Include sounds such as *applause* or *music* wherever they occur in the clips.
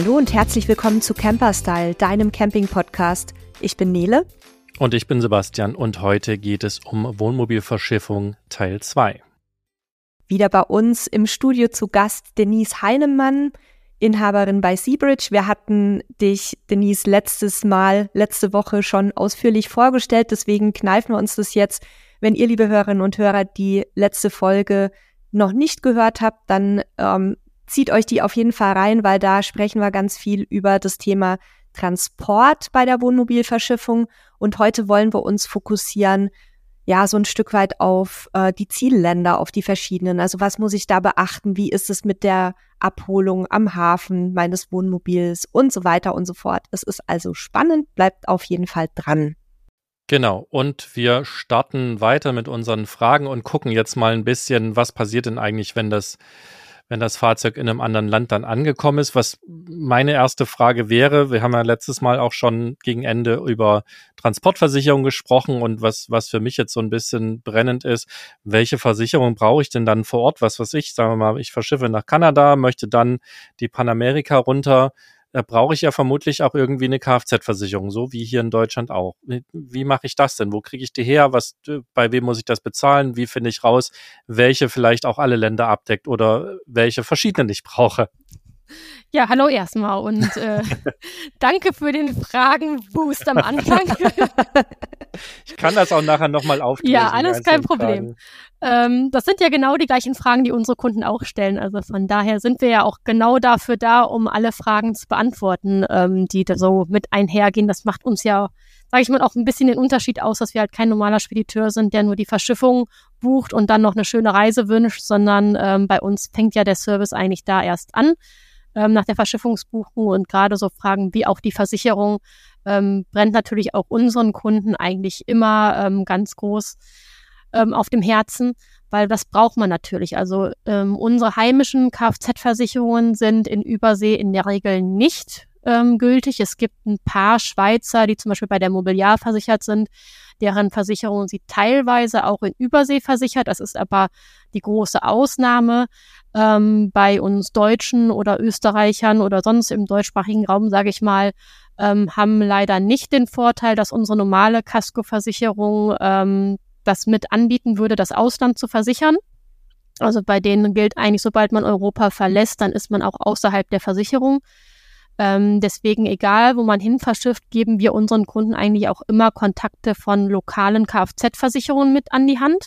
Hallo und herzlich willkommen zu Camperstyle, deinem Camping-Podcast. Ich bin Nele. Und ich bin Sebastian und heute geht es um Wohnmobilverschiffung Teil 2. Wieder bei uns im Studio zu Gast Denise Heinemann, Inhaberin bei Seabridge. Wir hatten dich, Denise, letztes Mal, letzte Woche schon ausführlich vorgestellt, deswegen kneifen wir uns das jetzt. Wenn ihr, liebe Hörerinnen und Hörer, die letzte Folge noch nicht gehört habt, dann ähm, zieht euch die auf jeden Fall rein, weil da sprechen wir ganz viel über das Thema Transport bei der Wohnmobilverschiffung. Und heute wollen wir uns fokussieren, ja, so ein Stück weit auf äh, die Zielländer, auf die verschiedenen. Also was muss ich da beachten? Wie ist es mit der Abholung am Hafen meines Wohnmobils und so weiter und so fort. Es ist also spannend, bleibt auf jeden Fall dran. Genau, und wir starten weiter mit unseren Fragen und gucken jetzt mal ein bisschen, was passiert denn eigentlich, wenn das wenn das Fahrzeug in einem anderen Land dann angekommen ist. Was meine erste Frage wäre, wir haben ja letztes Mal auch schon gegen Ende über Transportversicherung gesprochen und was, was für mich jetzt so ein bisschen brennend ist, welche Versicherung brauche ich denn dann vor Ort? Was weiß ich, sagen wir mal, ich verschiffe nach Kanada, möchte dann die Panamerika runter da brauche ich ja vermutlich auch irgendwie eine Kfz-Versicherung, so wie hier in Deutschland auch. Wie mache ich das denn? Wo kriege ich die her? Was, bei wem muss ich das bezahlen? Wie finde ich raus, welche vielleicht auch alle Länder abdeckt oder welche verschiedenen ich brauche? Ja, hallo erstmal und *laughs* äh, danke für den Fragenboost am Anfang. *laughs* ich kann das auch nachher nochmal aufklären. Ja, alles kein Problem. Ähm, das sind ja genau die gleichen Fragen, die unsere Kunden auch stellen. Also von daher sind wir ja auch genau dafür da, um alle Fragen zu beantworten, ähm, die da so mit einhergehen. Das macht uns ja, sage ich mal, auch ein bisschen den Unterschied aus, dass wir halt kein normaler Spediteur sind, der nur die Verschiffung bucht und dann noch eine schöne Reise wünscht, sondern ähm, bei uns fängt ja der Service eigentlich da erst an ähm, nach der Verschiffungsbuchung und gerade so Fragen wie auch die Versicherung ähm, brennt natürlich auch unseren Kunden eigentlich immer ähm, ganz groß ähm, auf dem Herzen, weil das braucht man natürlich. Also ähm, unsere heimischen Kfz-Versicherungen sind in Übersee in der Regel nicht ähm, gültig. Es gibt ein paar Schweizer, die zum Beispiel bei der Mobiliar versichert sind, deren Versicherung sie teilweise auch in Übersee versichert. Das ist aber die große Ausnahme ähm, bei uns Deutschen oder Österreichern oder sonst im deutschsprachigen Raum, sage ich mal, ähm, haben leider nicht den Vorteil, dass unsere normale Kaskoversicherung ähm, das mit anbieten würde, das Ausland zu versichern. Also bei denen gilt eigentlich, sobald man Europa verlässt, dann ist man auch außerhalb der Versicherung. Ähm, deswegen, egal wo man hin verschifft, geben wir unseren Kunden eigentlich auch immer Kontakte von lokalen Kfz-Versicherungen mit an die Hand.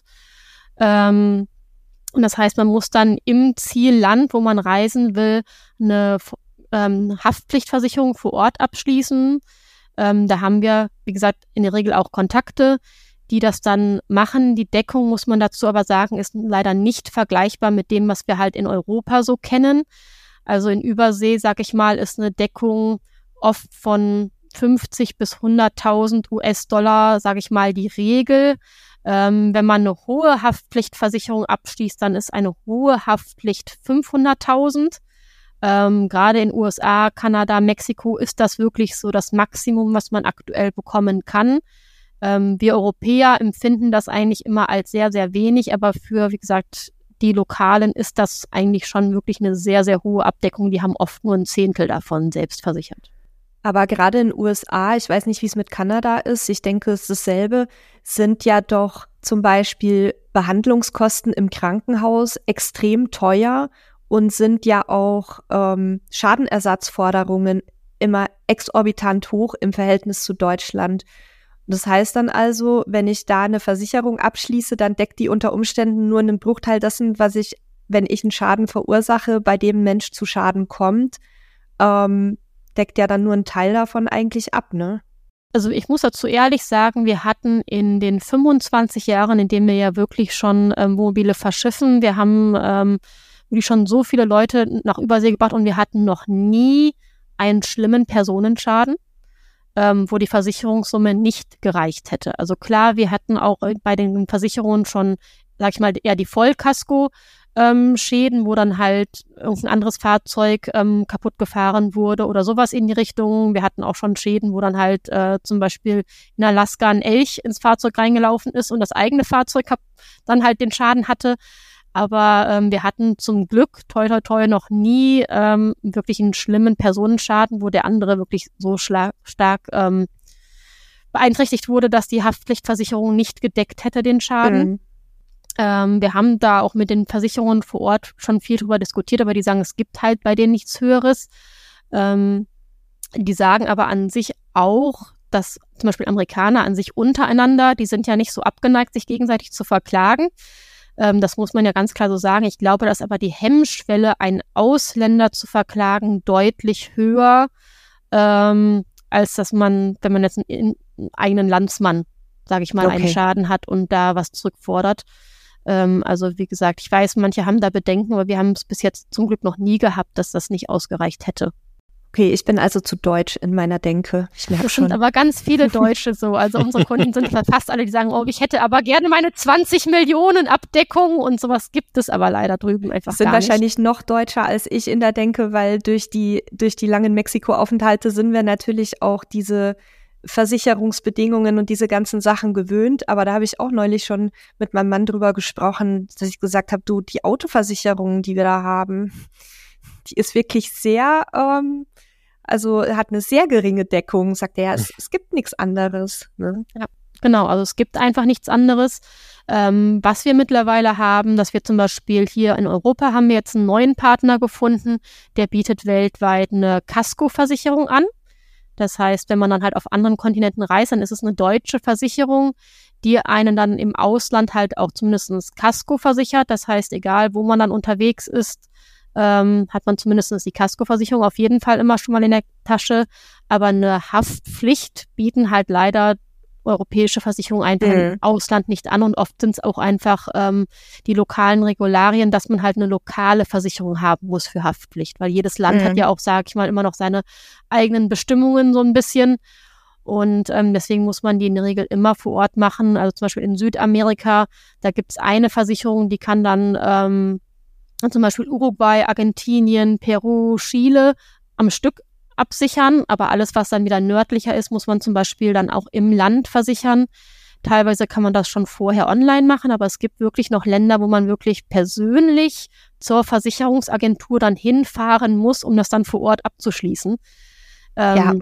Ähm, und das heißt, man muss dann im Zielland, wo man reisen will, eine ähm, Haftpflichtversicherung vor Ort abschließen. Ähm, da haben wir, wie gesagt, in der Regel auch Kontakte, die das dann machen. Die Deckung, muss man dazu aber sagen, ist leider nicht vergleichbar mit dem, was wir halt in Europa so kennen. Also in Übersee, sag ich mal, ist eine Deckung oft von 50 bis 100.000 US-Dollar, sage ich mal, die Regel. Ähm, wenn man eine hohe Haftpflichtversicherung abschließt, dann ist eine hohe Haftpflicht 500.000. Ähm, Gerade in USA, Kanada, Mexiko ist das wirklich so das Maximum, was man aktuell bekommen kann. Ähm, wir Europäer empfinden das eigentlich immer als sehr, sehr wenig, aber für, wie gesagt, die Lokalen ist das eigentlich schon wirklich eine sehr, sehr hohe Abdeckung. Die haben oft nur ein Zehntel davon selbst versichert. Aber gerade in den USA, ich weiß nicht, wie es mit Kanada ist, ich denke, es ist dasselbe, sind ja doch zum Beispiel Behandlungskosten im Krankenhaus extrem teuer und sind ja auch ähm, Schadenersatzforderungen immer exorbitant hoch im Verhältnis zu Deutschland. Das heißt dann also, wenn ich da eine Versicherung abschließe, dann deckt die unter Umständen nur einen Bruchteil dessen, was ich, wenn ich einen Schaden verursache, bei dem Mensch zu Schaden kommt. Ähm, deckt ja dann nur einen Teil davon eigentlich ab, ne? Also ich muss dazu ehrlich sagen, wir hatten in den 25 Jahren, in denen wir ja wirklich schon ähm, mobile verschiffen, wir haben ähm, wirklich schon so viele Leute nach Übersee gebracht und wir hatten noch nie einen schlimmen Personenschaden, ähm, wo die Versicherungssumme nicht gereicht hätte. Also klar, wir hatten auch bei den Versicherungen schon, sag ich mal, eher die Vollkasko ähm, Schäden, wo dann halt irgendein anderes Fahrzeug ähm, kaputt gefahren wurde oder sowas in die Richtung. Wir hatten auch schon Schäden, wo dann halt äh, zum Beispiel in Alaska ein Elch ins Fahrzeug reingelaufen ist und das eigene Fahrzeug dann halt den Schaden hatte. Aber ähm, wir hatten zum Glück toi toi toi noch nie ähm, wirklich einen schlimmen Personenschaden, wo der andere wirklich so stark ähm, beeinträchtigt wurde, dass die Haftpflichtversicherung nicht gedeckt hätte den Schaden. Mhm. Ähm, wir haben da auch mit den Versicherungen vor Ort schon viel drüber diskutiert, aber die sagen, es gibt halt bei denen nichts Höheres. Ähm, die sagen aber an sich auch, dass zum Beispiel Amerikaner an sich untereinander, die sind ja nicht so abgeneigt, sich gegenseitig zu verklagen. Ähm, das muss man ja ganz klar so sagen. Ich glaube, dass aber die Hemmschwelle, einen Ausländer zu verklagen, deutlich höher, ähm, als dass man, wenn man jetzt einen, einen eigenen Landsmann, sage ich mal, okay. einen Schaden hat und da was zurückfordert. Ähm, also wie gesagt, ich weiß, manche haben da Bedenken, aber wir haben es bis jetzt zum Glück noch nie gehabt, dass das nicht ausgereicht hätte. Okay, ich bin also zu deutsch in meiner Denke. Ich merke das schon. sind aber ganz viele *laughs* Deutsche so. Also unsere Kunden sind fast alle, die sagen, oh, ich hätte aber gerne meine 20 Millionen Abdeckung und sowas gibt es aber leider drüben einfach sind gar nicht. wahrscheinlich noch deutscher als ich in der Denke, weil durch die, durch die langen Mexiko-Aufenthalte sind wir natürlich auch diese Versicherungsbedingungen und diese ganzen Sachen gewöhnt. Aber da habe ich auch neulich schon mit meinem Mann drüber gesprochen, dass ich gesagt habe, du, die Autoversicherungen, die wir da haben, die ist wirklich sehr, ähm, also hat eine sehr geringe Deckung, sagt er, es, es gibt nichts anderes. Ne? Ja, genau, also es gibt einfach nichts anderes. Ähm, was wir mittlerweile haben, dass wir zum Beispiel hier in Europa haben wir jetzt einen neuen Partner gefunden, der bietet weltweit eine Casco-Versicherung an. Das heißt, wenn man dann halt auf anderen Kontinenten reist, dann ist es eine deutsche Versicherung, die einen dann im Ausland halt auch zumindest Casco versichert. Das heißt, egal wo man dann unterwegs ist, ähm, hat man zumindest die Kaskoversicherung auf jeden Fall immer schon mal in der Tasche. Aber eine Haftpflicht bieten halt leider europäische Versicherungen einfach mhm. im Ausland nicht an und oft sind es auch einfach ähm, die lokalen Regularien, dass man halt eine lokale Versicherung haben muss für Haftpflicht, weil jedes Land mhm. hat ja auch, sage ich mal, immer noch seine eigenen Bestimmungen so ein bisschen und ähm, deswegen muss man die in der Regel immer vor Ort machen. Also zum Beispiel in Südamerika, da gibt es eine Versicherung, die kann dann ähm, zum Beispiel Uruguay, Argentinien, Peru, Chile am Stück absichern, aber alles, was dann wieder nördlicher ist, muss man zum Beispiel dann auch im Land versichern. Teilweise kann man das schon vorher online machen, aber es gibt wirklich noch Länder, wo man wirklich persönlich zur Versicherungsagentur dann hinfahren muss, um das dann vor Ort abzuschließen. Ähm, ja.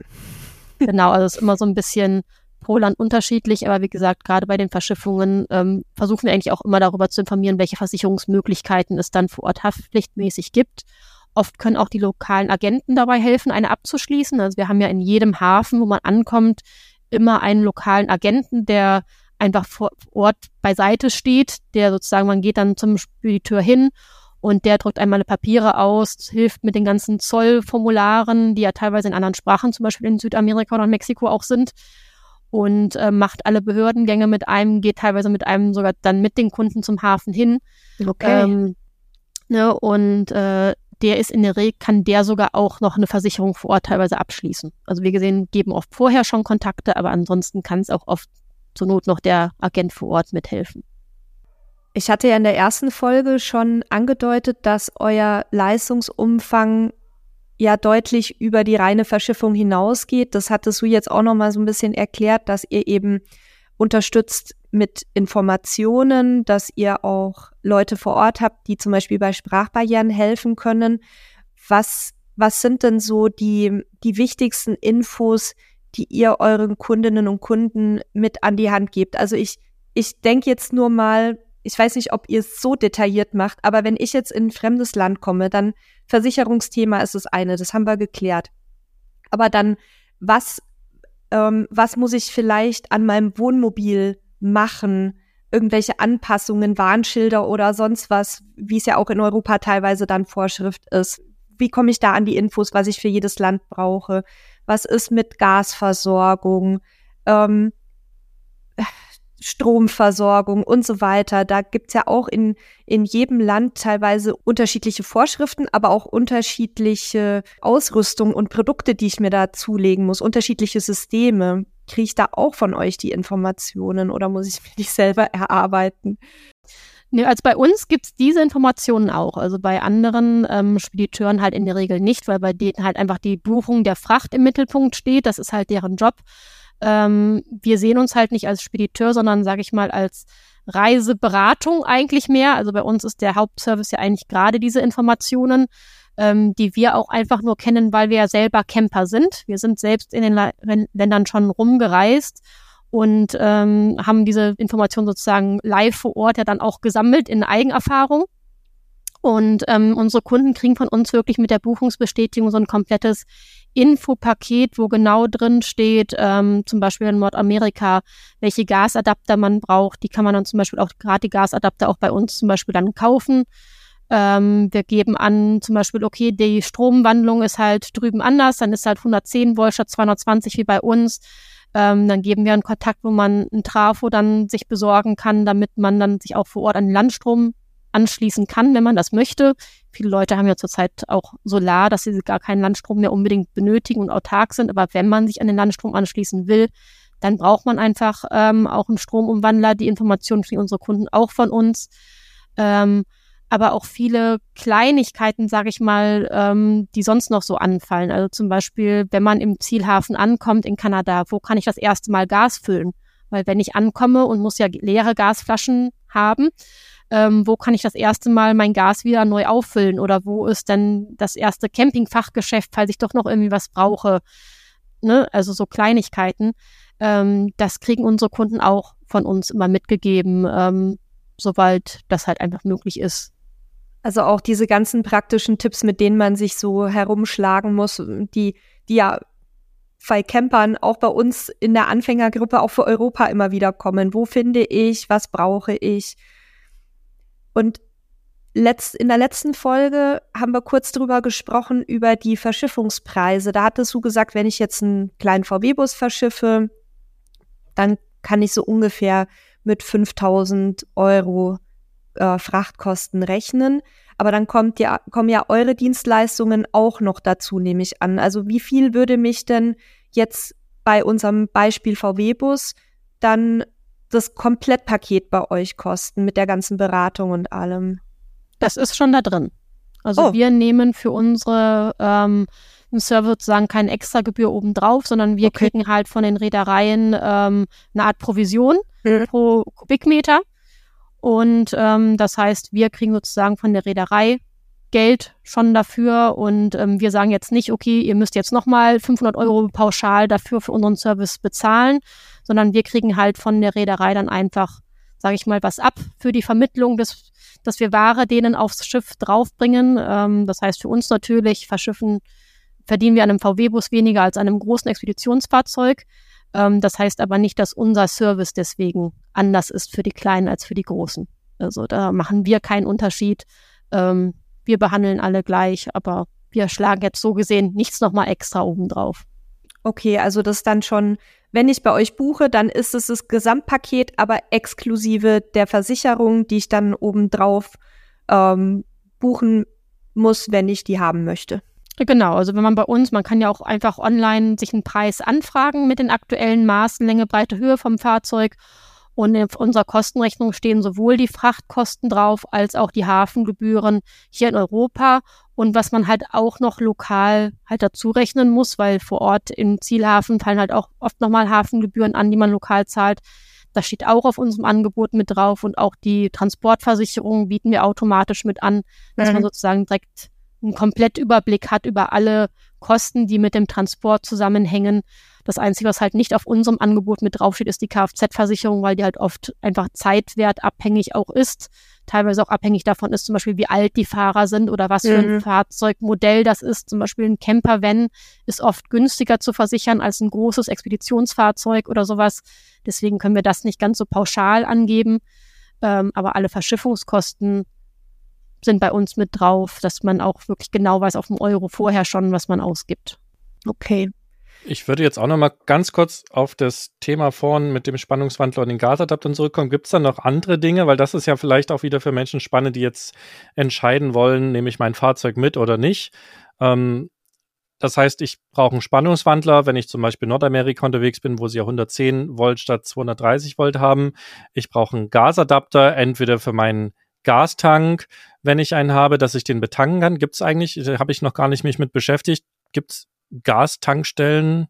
Genau, also es ist immer so ein bisschen pro Land unterschiedlich, aber wie gesagt, gerade bei den Verschiffungen ähm, versuchen wir eigentlich auch immer darüber zu informieren, welche Versicherungsmöglichkeiten es dann vor Ort haftpflichtmäßig gibt. Oft können auch die lokalen Agenten dabei helfen, eine abzuschließen. Also wir haben ja in jedem Hafen, wo man ankommt, immer einen lokalen Agenten, der einfach vor Ort beiseite steht, der sozusagen, man geht dann zum Spediteur hin und der drückt einmal Papiere aus, hilft mit den ganzen Zollformularen, die ja teilweise in anderen Sprachen, zum Beispiel in Südamerika oder in Mexiko auch sind, und äh, macht alle Behördengänge mit einem, geht teilweise mit einem sogar dann mit den Kunden zum Hafen hin. Okay. Ähm, ne, und äh, der ist in der Regel, kann der sogar auch noch eine Versicherung vor Ort teilweise abschließen. Also wir gesehen, geben oft vorher schon Kontakte, aber ansonsten kann es auch oft zur Not noch der Agent vor Ort mithelfen. Ich hatte ja in der ersten Folge schon angedeutet, dass euer Leistungsumfang ja deutlich über die reine Verschiffung hinausgeht. Das hattest du jetzt auch noch mal so ein bisschen erklärt, dass ihr eben unterstützt mit Informationen, dass ihr auch Leute vor Ort habt, die zum Beispiel bei Sprachbarrieren helfen können. Was, was sind denn so die, die wichtigsten Infos, die ihr euren Kundinnen und Kunden mit an die Hand gebt? Also ich, ich denke jetzt nur mal, ich weiß nicht, ob ihr es so detailliert macht, aber wenn ich jetzt in ein fremdes Land komme, dann Versicherungsthema ist das eine, das haben wir geklärt. Aber dann, was, ähm, was muss ich vielleicht an meinem Wohnmobil machen? Irgendwelche Anpassungen, Warnschilder oder sonst was, wie es ja auch in Europa teilweise dann Vorschrift ist. Wie komme ich da an die Infos, was ich für jedes Land brauche? Was ist mit Gasversorgung? Ähm, Stromversorgung und so weiter. Da gibt's ja auch in, in jedem Land teilweise unterschiedliche Vorschriften, aber auch unterschiedliche Ausrüstung und Produkte, die ich mir da zulegen muss, unterschiedliche Systeme. Kriege ich da auch von euch die Informationen oder muss ich mir die selber erarbeiten? Nee, also bei uns gibt's diese Informationen auch. Also bei anderen ähm, Spediteuren halt in der Regel nicht, weil bei denen halt einfach die Buchung der Fracht im Mittelpunkt steht. Das ist halt deren Job. Ähm, wir sehen uns halt nicht als Spediteur, sondern sage ich mal als Reiseberatung eigentlich mehr. Also bei uns ist der Hauptservice ja eigentlich gerade diese Informationen, ähm, die wir auch einfach nur kennen, weil wir ja selber Camper sind. Wir sind selbst in den La Ländern schon rumgereist und ähm, haben diese Informationen sozusagen live vor Ort ja dann auch gesammelt in Eigenerfahrung. Und ähm, unsere Kunden kriegen von uns wirklich mit der Buchungsbestätigung so ein komplettes Infopaket, wo genau drin steht, ähm, zum Beispiel in Nordamerika, welche Gasadapter man braucht. Die kann man dann zum Beispiel auch, gerade die Gasadapter auch bei uns zum Beispiel dann kaufen. Ähm, wir geben an, zum Beispiel, okay, die Stromwandlung ist halt drüben anders, dann ist halt 110 Volt statt 220 wie bei uns. Ähm, dann geben wir einen Kontakt, wo man ein Trafo dann sich besorgen kann, damit man dann sich auch vor Ort an den Landstrom anschließen kann, wenn man das möchte. Viele Leute haben ja zurzeit auch Solar, dass sie gar keinen Landstrom mehr unbedingt benötigen und autark sind. Aber wenn man sich an den Landstrom anschließen will, dann braucht man einfach ähm, auch einen Stromumwandler. Die Informationen kriegen unsere Kunden auch von uns. Ähm, aber auch viele Kleinigkeiten, sage ich mal, ähm, die sonst noch so anfallen. Also zum Beispiel, wenn man im Zielhafen ankommt in Kanada, wo kann ich das erste Mal Gas füllen? Weil wenn ich ankomme und muss ja leere Gasflaschen haben, ähm, wo kann ich das erste Mal mein Gas wieder neu auffüllen? Oder wo ist denn das erste Campingfachgeschäft, falls ich doch noch irgendwie was brauche? Ne? Also so Kleinigkeiten. Ähm, das kriegen unsere Kunden auch von uns immer mitgegeben, ähm, sobald das halt einfach möglich ist. Also auch diese ganzen praktischen Tipps, mit denen man sich so herumschlagen muss, die, die ja bei Campern auch bei uns in der Anfängergruppe auch für Europa immer wieder kommen. Wo finde ich, was brauche ich? Und letzt, in der letzten Folge haben wir kurz drüber gesprochen, über die Verschiffungspreise. Da hattest du gesagt, wenn ich jetzt einen kleinen VW-Bus verschiffe, dann kann ich so ungefähr mit 5000 Euro äh, Frachtkosten rechnen. Aber dann kommt ja, kommen ja eure Dienstleistungen auch noch dazu, nehme ich an. Also wie viel würde mich denn jetzt bei unserem Beispiel VW-Bus dann das Komplettpaket bei euch kosten mit der ganzen Beratung und allem? Das ist schon da drin. Also oh. wir nehmen für unsere ähm, Server sozusagen keine extra Gebühr obendrauf, sondern wir okay. kriegen halt von den Reedereien ähm, eine Art Provision mhm. pro Kubikmeter. Und ähm, das heißt, wir kriegen sozusagen von der Reederei Geld schon dafür und ähm, wir sagen jetzt nicht, okay, ihr müsst jetzt nochmal 500 Euro pauschal dafür für unseren Service bezahlen, sondern wir kriegen halt von der Reederei dann einfach, sage ich mal, was ab für die Vermittlung des, dass wir Ware denen aufs Schiff draufbringen. Ähm, das heißt für uns natürlich, verschiffen, verdienen wir an einem VW-Bus weniger als an einem großen Expeditionsfahrzeug. Ähm, das heißt aber nicht, dass unser Service deswegen anders ist für die Kleinen als für die Großen. Also da machen wir keinen Unterschied. Ähm, wir behandeln alle gleich, aber wir schlagen jetzt so gesehen nichts nochmal extra obendrauf. Okay, also das dann schon, wenn ich bei euch buche, dann ist es das Gesamtpaket, aber exklusive der Versicherung, die ich dann obendrauf ähm, buchen muss, wenn ich die haben möchte. Genau, also wenn man bei uns, man kann ja auch einfach online sich einen Preis anfragen mit den aktuellen Maßen, Länge, Breite, Höhe vom Fahrzeug und in unserer Kostenrechnung stehen sowohl die Frachtkosten drauf als auch die Hafengebühren hier in Europa. Und was man halt auch noch lokal halt dazu rechnen muss, weil vor Ort im Zielhafen fallen halt auch oft nochmal Hafengebühren an, die man lokal zahlt. Das steht auch auf unserem Angebot mit drauf und auch die Transportversicherung bieten wir automatisch mit an, dass mhm. man sozusagen direkt einen Komplettüberblick hat über alle Kosten, die mit dem Transport zusammenhängen das Einzige, was halt nicht auf unserem Angebot mit draufsteht, ist die Kfz-Versicherung, weil die halt oft einfach zeitwertabhängig auch ist. Teilweise auch abhängig davon ist, zum Beispiel, wie alt die Fahrer sind oder was mhm. für ein mhm. Fahrzeugmodell das ist. Zum Beispiel ein Camper-Van ist oft günstiger zu versichern als ein großes Expeditionsfahrzeug oder sowas. Deswegen können wir das nicht ganz so pauschal angeben. Ähm, aber alle Verschiffungskosten sind bei uns mit drauf, dass man auch wirklich genau weiß auf dem Euro vorher schon, was man ausgibt. Okay. Ich würde jetzt auch noch mal ganz kurz auf das Thema vorhin mit dem Spannungswandler und den Gasadaptern zurückkommen. Gibt es da noch andere Dinge? Weil das ist ja vielleicht auch wieder für Menschen spannend, die jetzt entscheiden wollen, nehme ich mein Fahrzeug mit oder nicht. Ähm, das heißt, ich brauche einen Spannungswandler, wenn ich zum Beispiel in Nordamerika unterwegs bin, wo sie ja 110 Volt statt 230 Volt haben. Ich brauche einen Gasadapter, entweder für meinen Gastank, wenn ich einen habe, dass ich den betanken kann. Gibt es eigentlich, habe ich noch gar nicht mich mit beschäftigt, gibt es Gastankstellen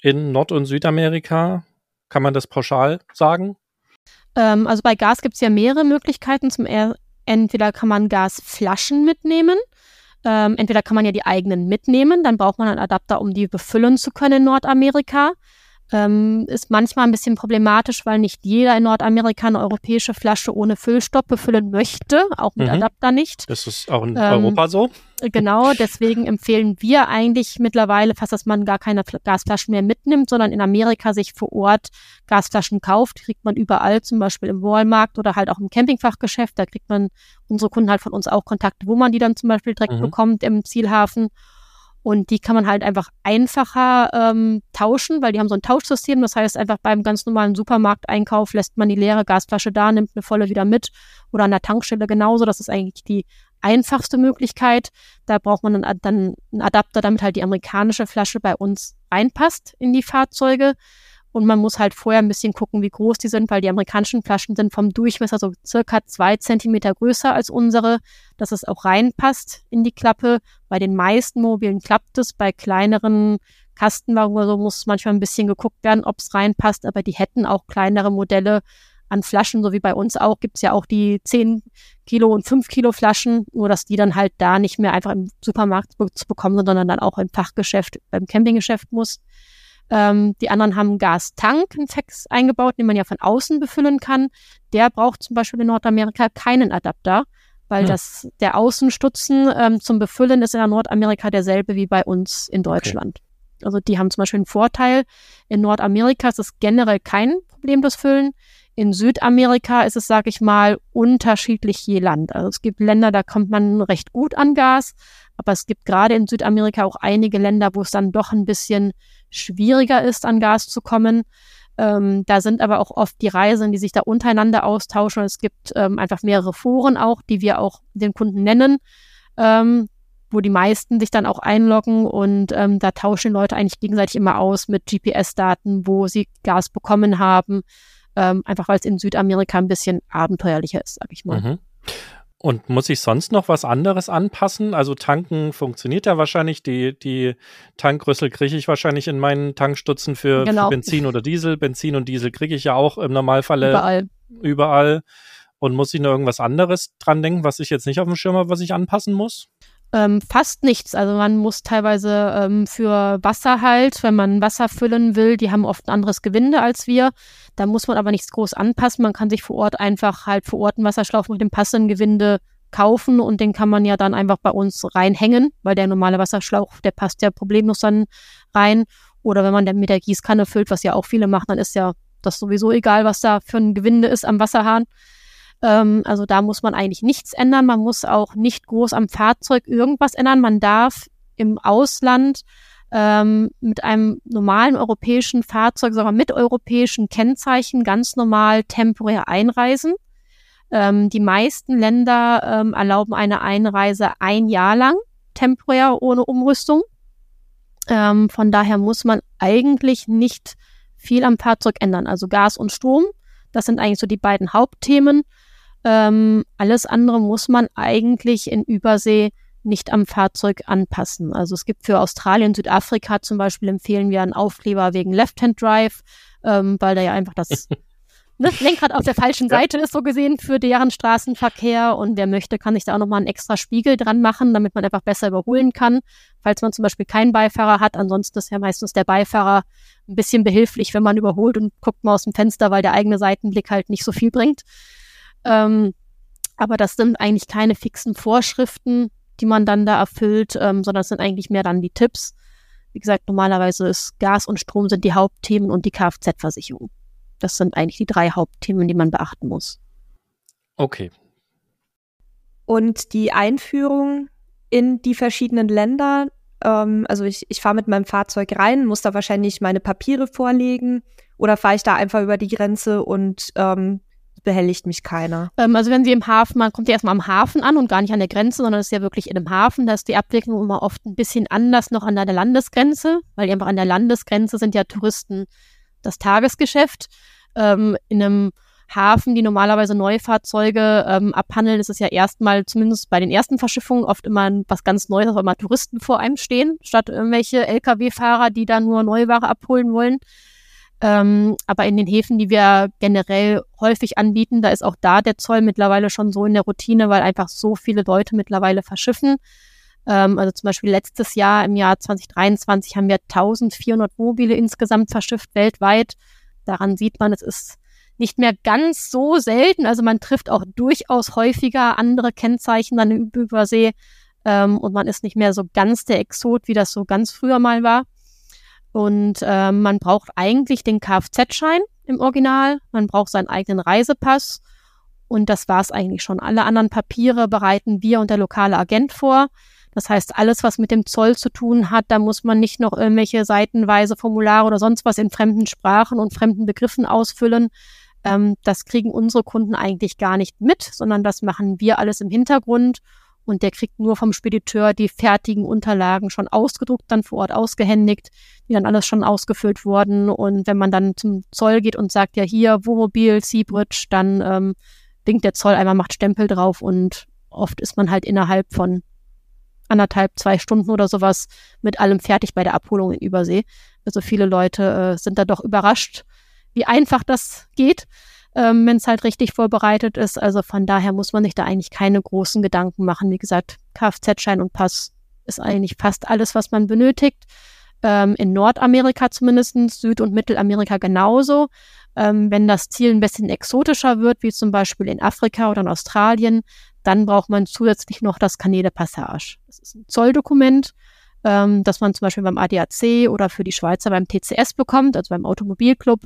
in Nord- und Südamerika? Kann man das pauschal sagen? Ähm, also bei Gas gibt es ja mehrere Möglichkeiten. Zum er entweder kann man Gasflaschen mitnehmen. Ähm, entweder kann man ja die eigenen mitnehmen, dann braucht man einen Adapter, um die befüllen zu können in Nordamerika. Ähm, ist manchmal ein bisschen problematisch, weil nicht jeder in Nordamerika eine europäische Flasche ohne Füllstopp befüllen möchte, auch mit mhm. Adapter nicht. Das ist auch in ähm, Europa so. Genau, deswegen empfehlen wir eigentlich mittlerweile fast, dass man gar keine Gasflaschen mehr mitnimmt, sondern in Amerika sich vor Ort Gasflaschen kauft. Kriegt man überall, zum Beispiel im Walmart oder halt auch im Campingfachgeschäft. Da kriegt man unsere Kunden halt von uns auch Kontakte, wo man die dann zum Beispiel direkt mhm. bekommt im Zielhafen. Und die kann man halt einfach einfacher ähm, tauschen, weil die haben so ein Tauschsystem. Das heißt, einfach beim ganz normalen Supermarkteinkauf lässt man die leere Gasflasche da, nimmt eine volle wieder mit. Oder an der Tankstelle genauso. Das ist eigentlich die einfachste Möglichkeit. Da braucht man dann, dann einen Adapter, damit halt die amerikanische Flasche bei uns reinpasst in die Fahrzeuge. Und man muss halt vorher ein bisschen gucken, wie groß die sind, weil die amerikanischen Flaschen sind vom Durchmesser so circa zwei Zentimeter größer als unsere, dass es auch reinpasst in die Klappe. Bei den meisten Mobilen klappt es, bei kleineren Kastenwagen oder so muss manchmal ein bisschen geguckt werden, ob es reinpasst, aber die hätten auch kleinere Modelle an Flaschen, so wie bei uns auch, gibt es ja auch die 10 Kilo und 5 Kilo Flaschen, nur dass die dann halt da nicht mehr einfach im Supermarkt zu bekommen sind, sondern dann auch im Fachgeschäft, beim Campinggeschäft muss. Ähm, die anderen haben Gastank, einen Fax eingebaut, den man ja von außen befüllen kann. Der braucht zum Beispiel in Nordamerika keinen Adapter, weil hm. das, der Außenstutzen ähm, zum Befüllen ist in Nordamerika derselbe wie bei uns in Deutschland. Okay. Also die haben zum Beispiel einen Vorteil. In Nordamerika ist es generell kein Problem, das Füllen. In Südamerika ist es, sage ich mal, unterschiedlich je Land. Also es gibt Länder, da kommt man recht gut an Gas, aber es gibt gerade in Südamerika auch einige Länder, wo es dann doch ein bisschen schwieriger ist, an Gas zu kommen. Ähm, da sind aber auch oft die Reisen, die sich da untereinander austauschen. Es gibt ähm, einfach mehrere Foren auch, die wir auch den Kunden nennen, ähm, wo die meisten sich dann auch einloggen und ähm, da tauschen Leute eigentlich gegenseitig immer aus mit GPS-Daten, wo sie Gas bekommen haben, ähm, einfach weil es in Südamerika ein bisschen abenteuerlicher ist, sag ich mal. Mhm. Und muss ich sonst noch was anderes anpassen? Also tanken funktioniert ja wahrscheinlich. Die, die Tankrüssel kriege ich wahrscheinlich in meinen Tankstutzen für, genau. für Benzin oder Diesel. Benzin und Diesel kriege ich ja auch im Normalfall überall. überall. Und muss ich noch irgendwas anderes dran denken, was ich jetzt nicht auf dem Schirm habe, was ich anpassen muss? Ähm, fast nichts. Also man muss teilweise ähm, für Wasser halt, wenn man Wasser füllen will, die haben oft ein anderes Gewinde als wir. Da muss man aber nichts groß anpassen. Man kann sich vor Ort einfach halt vor Ort einen Wasserschlauch mit dem passenden Gewinde kaufen und den kann man ja dann einfach bei uns reinhängen, weil der normale Wasserschlauch, der passt ja problemlos dann rein. Oder wenn man dann mit der Gießkanne füllt, was ja auch viele machen, dann ist ja das sowieso egal, was da für ein Gewinde ist am Wasserhahn. Ähm, also da muss man eigentlich nichts ändern. Man muss auch nicht groß am Fahrzeug irgendwas ändern. Man darf im Ausland ähm, mit einem normalen europäischen Fahrzeug, sogar mit europäischen Kennzeichen, ganz normal temporär einreisen. Ähm, die meisten Länder ähm, erlauben eine Einreise ein Jahr lang, temporär ohne Umrüstung. Ähm, von daher muss man eigentlich nicht viel am Fahrzeug ändern. Also Gas und Strom, das sind eigentlich so die beiden Hauptthemen. Ähm, alles andere muss man eigentlich in Übersee nicht am Fahrzeug anpassen. Also es gibt für Australien, Südafrika zum Beispiel empfehlen wir einen Aufkleber wegen Left-Hand Drive, ähm, weil da ja einfach das *laughs* ne, Lenkrad auf der falschen Seite ist, so gesehen, für deren Straßenverkehr. Und wer möchte, kann sich da auch nochmal einen extra Spiegel dran machen, damit man einfach besser überholen kann, falls man zum Beispiel keinen Beifahrer hat. Ansonsten ist ja meistens der Beifahrer ein bisschen behilflich, wenn man überholt und guckt mal aus dem Fenster, weil der eigene Seitenblick halt nicht so viel bringt. Ähm, aber das sind eigentlich keine fixen Vorschriften, die man dann da erfüllt, ähm, sondern es sind eigentlich mehr dann die Tipps. Wie gesagt, normalerweise ist Gas und Strom sind die Hauptthemen und die Kfz-Versicherung. Das sind eigentlich die drei Hauptthemen, die man beachten muss. Okay. Und die Einführung in die verschiedenen Länder, ähm, also ich, ich fahre mit meinem Fahrzeug rein, muss da wahrscheinlich meine Papiere vorlegen oder fahre ich da einfach über die Grenze und ähm, behelligt mich keiner. Ähm, also wenn sie im Hafen, man kommt ja erstmal am Hafen an und gar nicht an der Grenze, sondern es ist ja wirklich in einem Hafen. Da ist die Abwicklung immer oft ein bisschen anders noch an der Landesgrenze, weil einfach an der Landesgrenze sind ja Touristen das Tagesgeschäft. Ähm, in einem Hafen, die normalerweise Neufahrzeuge ähm, abhandeln, ist es ja erstmal, zumindest bei den ersten Verschiffungen, oft immer was ganz Neues, weil mal Touristen vor einem stehen, statt irgendwelche Lkw-Fahrer, die da nur Neuware abholen wollen. Ähm, aber in den Häfen, die wir generell häufig anbieten, da ist auch da der Zoll mittlerweile schon so in der Routine, weil einfach so viele Leute mittlerweile verschiffen. Ähm, also zum Beispiel letztes Jahr, im Jahr 2023, haben wir 1400 Mobile insgesamt verschifft weltweit. Daran sieht man, es ist nicht mehr ganz so selten. Also man trifft auch durchaus häufiger andere Kennzeichen dann über Übersee ähm, und man ist nicht mehr so ganz der Exot, wie das so ganz früher mal war. Und äh, man braucht eigentlich den Kfz-Schein im Original, man braucht seinen eigenen Reisepass und das war's eigentlich schon. Alle anderen Papiere bereiten wir und der lokale Agent vor. Das heißt, alles, was mit dem Zoll zu tun hat, da muss man nicht noch irgendwelche seitenweise Formulare oder sonst was in fremden Sprachen und fremden Begriffen ausfüllen. Ähm, das kriegen unsere Kunden eigentlich gar nicht mit, sondern das machen wir alles im Hintergrund und der kriegt nur vom Spediteur die fertigen Unterlagen schon ausgedruckt, dann vor Ort ausgehändigt, die dann alles schon ausgefüllt wurden. Und wenn man dann zum Zoll geht und sagt, ja hier, Wohnmobil, Seabridge, dann ähm, winkt der Zoll einmal, macht Stempel drauf und oft ist man halt innerhalb von anderthalb, zwei Stunden oder sowas mit allem fertig bei der Abholung in Übersee. Also viele Leute äh, sind da doch überrascht, wie einfach das geht ähm, wenn es halt richtig vorbereitet ist. Also von daher muss man sich da eigentlich keine großen Gedanken machen. Wie gesagt, Kfz-Schein und Pass ist eigentlich fast alles, was man benötigt. Ähm, in Nordamerika zumindest, Süd- und Mittelamerika genauso. Ähm, wenn das Ziel ein bisschen exotischer wird, wie zum Beispiel in Afrika oder in Australien, dann braucht man zusätzlich noch das Canede Passage. Das ist ein Zolldokument, ähm, das man zum Beispiel beim ADAC oder für die Schweizer beim TCS bekommt, also beim Automobilclub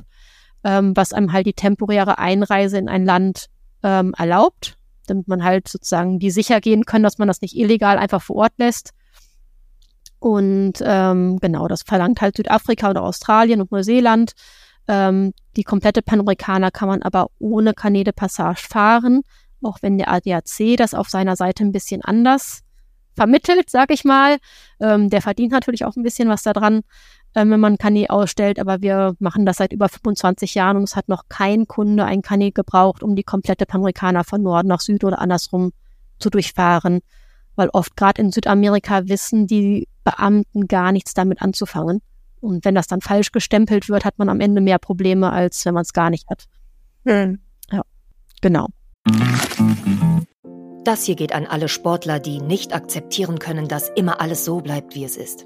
ähm, was einem halt die temporäre Einreise in ein Land ähm, erlaubt, damit man halt sozusagen die sicher gehen können, dass man das nicht illegal einfach vor Ort lässt. Und ähm, genau, das verlangt halt Südafrika oder Australien und Neuseeland. Ähm, die komplette Panamerikaner kann man aber ohne Kanäle Passage fahren, auch wenn der ADAC das auf seiner Seite ein bisschen anders vermittelt, sag ich mal. Ähm, der verdient natürlich auch ein bisschen was daran ähm, wenn man ein Kanä ausstellt, aber wir machen das seit über 25 Jahren und es hat noch kein Kunde ein Kanä gebraucht, um die komplette Panamerikaner von Norden nach Süd oder andersrum zu durchfahren, weil oft gerade in Südamerika wissen die Beamten gar nichts damit anzufangen. Und wenn das dann falsch gestempelt wird, hat man am Ende mehr Probleme, als wenn man es gar nicht hat. Hm. Ja, genau. Das hier geht an alle Sportler, die nicht akzeptieren können, dass immer alles so bleibt, wie es ist.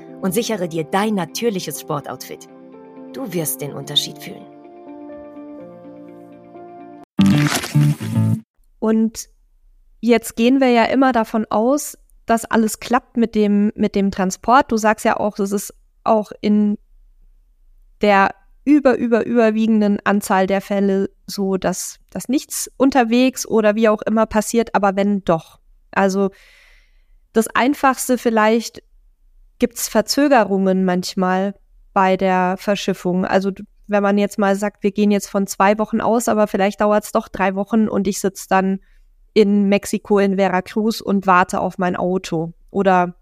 und sichere dir dein natürliches Sportoutfit. Du wirst den Unterschied fühlen. Und jetzt gehen wir ja immer davon aus, dass alles klappt mit dem, mit dem Transport. Du sagst ja auch, es ist auch in der über, über, überwiegenden Anzahl der Fälle so, dass, dass nichts unterwegs oder wie auch immer passiert, aber wenn doch. Also das Einfachste vielleicht gibt es Verzögerungen manchmal bei der Verschiffung. Also wenn man jetzt mal sagt, wir gehen jetzt von zwei Wochen aus, aber vielleicht dauert es doch drei Wochen und ich sitze dann in Mexiko in Veracruz und warte auf mein Auto. Oder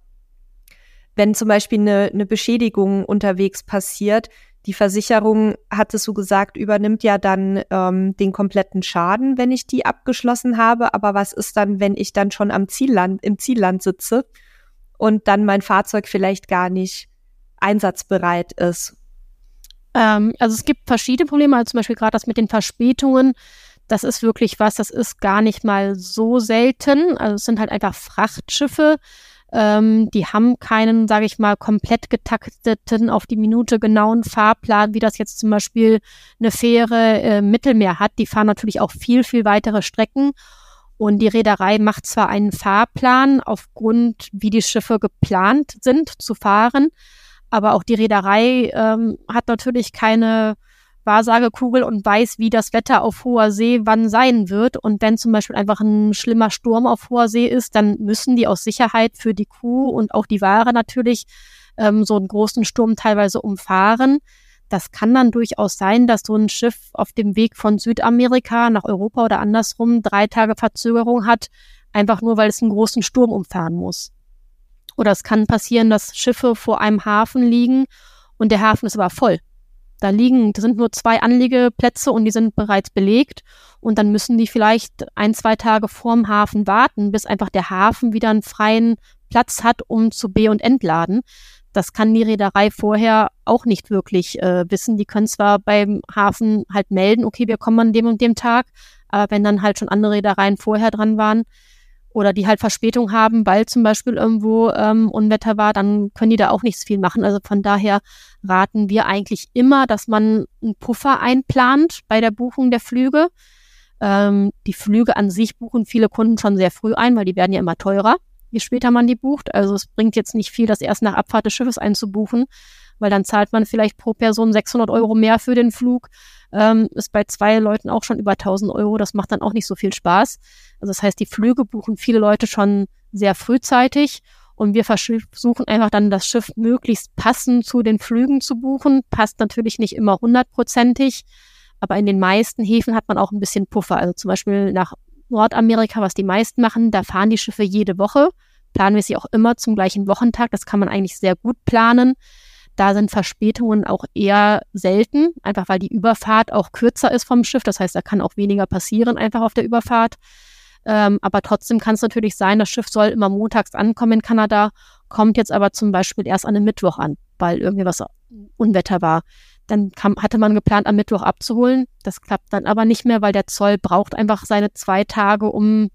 wenn zum Beispiel eine, eine Beschädigung unterwegs passiert, die Versicherung, hattest du gesagt, übernimmt ja dann ähm, den kompletten Schaden, wenn ich die abgeschlossen habe. Aber was ist dann, wenn ich dann schon am Zielland, im Zielland sitze und dann mein Fahrzeug vielleicht gar nicht einsatzbereit ist. Ähm, also es gibt verschiedene Probleme, also zum Beispiel gerade das mit den Verspätungen. Das ist wirklich was, das ist gar nicht mal so selten. Also es sind halt einfach Frachtschiffe. Ähm, die haben keinen, sage ich mal, komplett getakteten, auf die Minute genauen Fahrplan, wie das jetzt zum Beispiel eine Fähre äh, Mittelmeer hat. Die fahren natürlich auch viel, viel weitere Strecken. Und die Reederei macht zwar einen Fahrplan aufgrund, wie die Schiffe geplant sind zu fahren, aber auch die Reederei ähm, hat natürlich keine Wahrsagekugel und weiß, wie das Wetter auf hoher See wann sein wird. Und wenn zum Beispiel einfach ein schlimmer Sturm auf hoher See ist, dann müssen die aus Sicherheit für die Kuh und auch die Ware natürlich ähm, so einen großen Sturm teilweise umfahren. Das kann dann durchaus sein, dass so ein Schiff auf dem Weg von Südamerika nach Europa oder andersrum drei Tage Verzögerung hat, einfach nur weil es einen großen Sturm umfahren muss. Oder es kann passieren, dass Schiffe vor einem Hafen liegen und der Hafen ist aber voll. Da liegen, da sind nur zwei Anliegeplätze und die sind bereits belegt. Und dann müssen die vielleicht ein, zwei Tage vorm Hafen warten, bis einfach der Hafen wieder einen freien Platz hat, um zu B- und entladen. Das kann die Reederei vorher auch nicht wirklich äh, wissen. Die können zwar beim Hafen halt melden, okay, wir kommen an dem und dem Tag, aber wenn dann halt schon andere Reedereien vorher dran waren, oder die halt Verspätung haben, weil zum Beispiel irgendwo ähm, Unwetter war, dann können die da auch nichts viel machen. Also von daher raten wir eigentlich immer, dass man einen Puffer einplant bei der Buchung der Flüge. Ähm, die Flüge an sich buchen viele Kunden schon sehr früh ein, weil die werden ja immer teurer, je später man die bucht. Also es bringt jetzt nicht viel, das erst nach Abfahrt des Schiffes einzubuchen, weil dann zahlt man vielleicht pro Person 600 Euro mehr für den Flug ähm, ist bei zwei Leuten auch schon über 1000 Euro. Das macht dann auch nicht so viel Spaß. Also das heißt, die Flüge buchen viele Leute schon sehr frühzeitig und wir versuchen einfach dann das Schiff möglichst passend zu den Flügen zu buchen. Passt natürlich nicht immer hundertprozentig, aber in den meisten Häfen hat man auch ein bisschen Puffer. Also zum Beispiel nach Nordamerika, was die meisten machen, da fahren die Schiffe jede Woche, planmäßig auch immer zum gleichen Wochentag. Das kann man eigentlich sehr gut planen. Da sind Verspätungen auch eher selten, einfach weil die Überfahrt auch kürzer ist vom Schiff. Das heißt, da kann auch weniger passieren einfach auf der Überfahrt. Ähm, aber trotzdem kann es natürlich sein, das Schiff soll immer montags ankommen in Kanada, kommt jetzt aber zum Beispiel erst an einem Mittwoch an, weil irgendwie was Unwetter war. Dann kam, hatte man geplant, am Mittwoch abzuholen. Das klappt dann aber nicht mehr, weil der Zoll braucht einfach seine zwei Tage, um